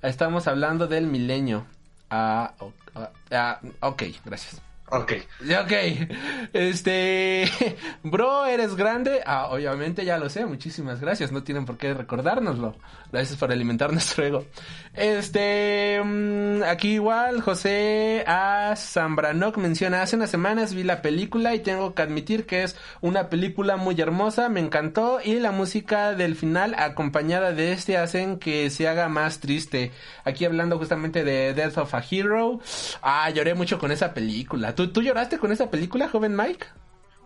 estamos hablando del milenio. Ah, ah ok, gracias. Ok. Ok. Este. Bro, eres grande. Ah, obviamente ya lo sé. Muchísimas gracias. No tienen por qué recordárnoslo. Gracias por alimentar nuestro ego. Este. Mm, aquí igual, José A. Zambranoc menciona: Hace unas semanas vi la película y tengo que admitir que es una película muy hermosa. Me encantó. Y la música del final, acompañada de este, hacen que se haga más triste. Aquí hablando justamente de Death of a Hero. Ah, lloré mucho con esa película. ¿Tú, lloraste con esa película, joven Mike?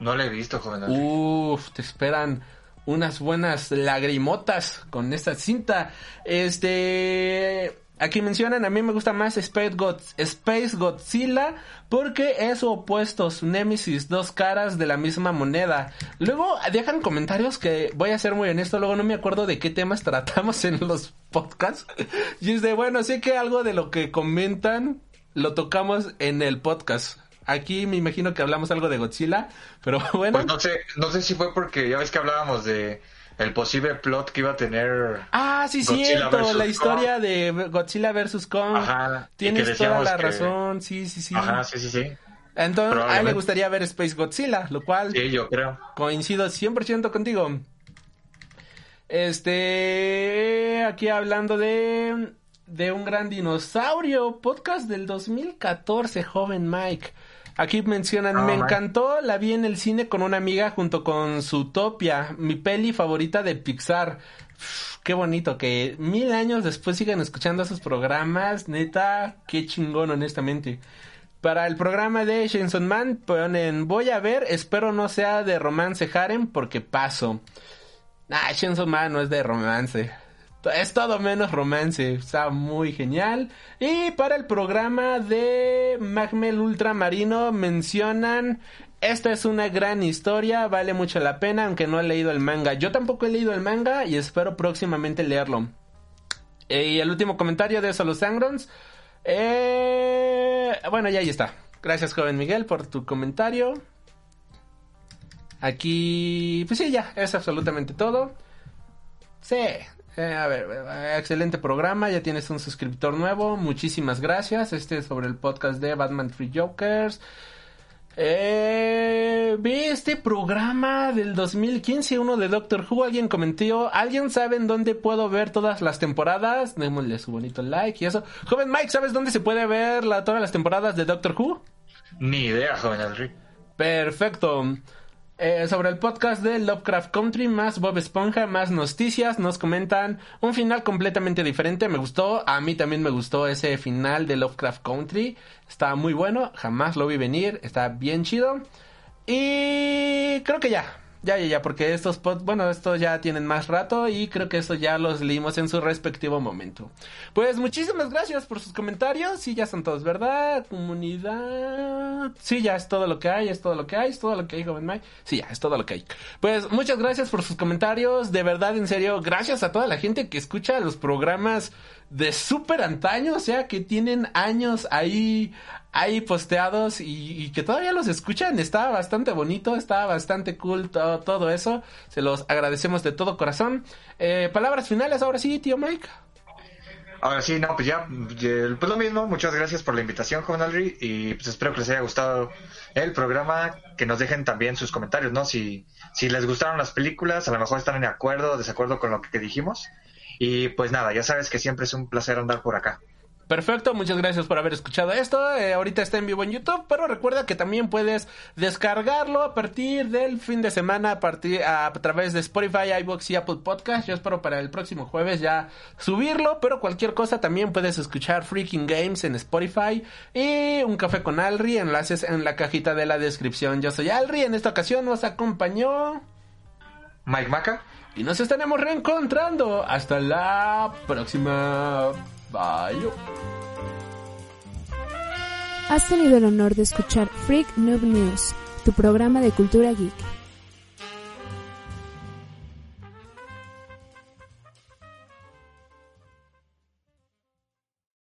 No la he visto, joven Mike. Uf, te esperan unas buenas lagrimotas con esta cinta. Este... Aquí mencionan, a mí me gusta más Space, Space Godzilla porque es su opuesto, su Nemesis, dos caras de la misma moneda. Luego dejan comentarios que, voy a ser muy honesto, luego no me acuerdo de qué temas tratamos en los podcasts. Y es de, bueno, sé que algo de lo que comentan lo tocamos en el podcast. Aquí me imagino que hablamos algo de Godzilla, pero bueno. Pues no sé, no sé si fue porque ya ves que hablábamos de el posible plot que iba a tener. Ah, sí, cierto, la historia de Godzilla vs. Kong. Ajá. Tienes toda la razón, sí, sí, sí. Ajá, sí, sí, sí. Entonces, a él le gustaría ver Space Godzilla, lo cual. Sí, yo creo. Coincido 100% contigo. Este. Aquí hablando de. De un gran dinosaurio. Podcast del 2014, joven Mike. Aquí mencionan, me encantó, la vi en el cine con una amiga junto con Zootopia, mi peli favorita de Pixar. qué bonito que mil años después sigan escuchando esos programas, neta, qué chingón honestamente. Para el programa de Shenson Man ponen, voy a ver, espero no sea de romance harem porque paso. Ah, Shenson Man no es de romance. Es todo menos romance. Está muy genial. Y para el programa de Magmel Ultramarino mencionan esta es una gran historia, vale mucho la pena, aunque no he leído el manga. Yo tampoco he leído el manga y espero próximamente leerlo. Eh, y el último comentario de Solo Sangrons. Eh, bueno, ya ahí está. Gracias, joven Miguel, por tu comentario. Aquí, pues sí, ya, es absolutamente todo. Sí, eh, a ver, excelente programa, ya tienes un suscriptor nuevo, muchísimas gracias. Este es sobre el podcast de Batman Free Jokers. Eh, vi este programa del 2015, uno de Doctor Who, alguien comentó, ¿alguien sabe en dónde puedo ver todas las temporadas? Démosle su bonito like y eso. Joven Mike, ¿sabes dónde se puede ver la, todas las temporadas de Doctor Who? Ni idea, joven Henry. Perfecto. Eh, sobre el podcast de Lovecraft Country, más Bob Esponja, más noticias, nos comentan un final completamente diferente. Me gustó, a mí también me gustó ese final de Lovecraft Country. Está muy bueno, jamás lo vi venir, está bien chido. Y creo que ya, ya, ya, ya, porque estos pod, bueno, estos ya tienen más rato y creo que eso ya los leímos en su respectivo momento. Pues muchísimas gracias por sus comentarios. Sí, ya son todos, ¿verdad? Comunidad. Sí, ya es todo lo que hay, es todo lo que hay, es todo lo que hay, joven Mike. Sí, ya es todo lo que hay. Pues muchas gracias por sus comentarios. De verdad, en serio, gracias a toda la gente que escucha los programas de súper antaño, o sea, que tienen años ahí, ahí posteados y, que todavía los escuchan. Está bastante bonito, está bastante cool todo, eso. Se los agradecemos de todo corazón. Eh, palabras finales ahora sí, tío Mike. Ahora sí, no, pues ya, pues lo mismo, muchas gracias por la invitación, joven Alri, y pues espero que les haya gustado el programa, que nos dejen también sus comentarios, ¿no? Si, si les gustaron las películas, a lo mejor están en acuerdo o desacuerdo con lo que dijimos, y pues nada, ya sabes que siempre es un placer andar por acá. Perfecto, muchas gracias por haber escuchado esto. Eh, ahorita está en vivo en YouTube, pero recuerda que también puedes descargarlo a partir del fin de semana a partir a, través de Spotify, iBox y Apple Podcast. Yo espero para el próximo jueves ya subirlo, pero cualquier cosa también puedes escuchar Freaking Games en Spotify y un café con Alri, enlaces en la cajita de la descripción. Yo soy Alri, en esta ocasión nos acompañó Mike Maca y nos estaremos reencontrando hasta la próxima. Bye. Has tenido el honor de escuchar Freak Noob News, tu programa de cultura geek.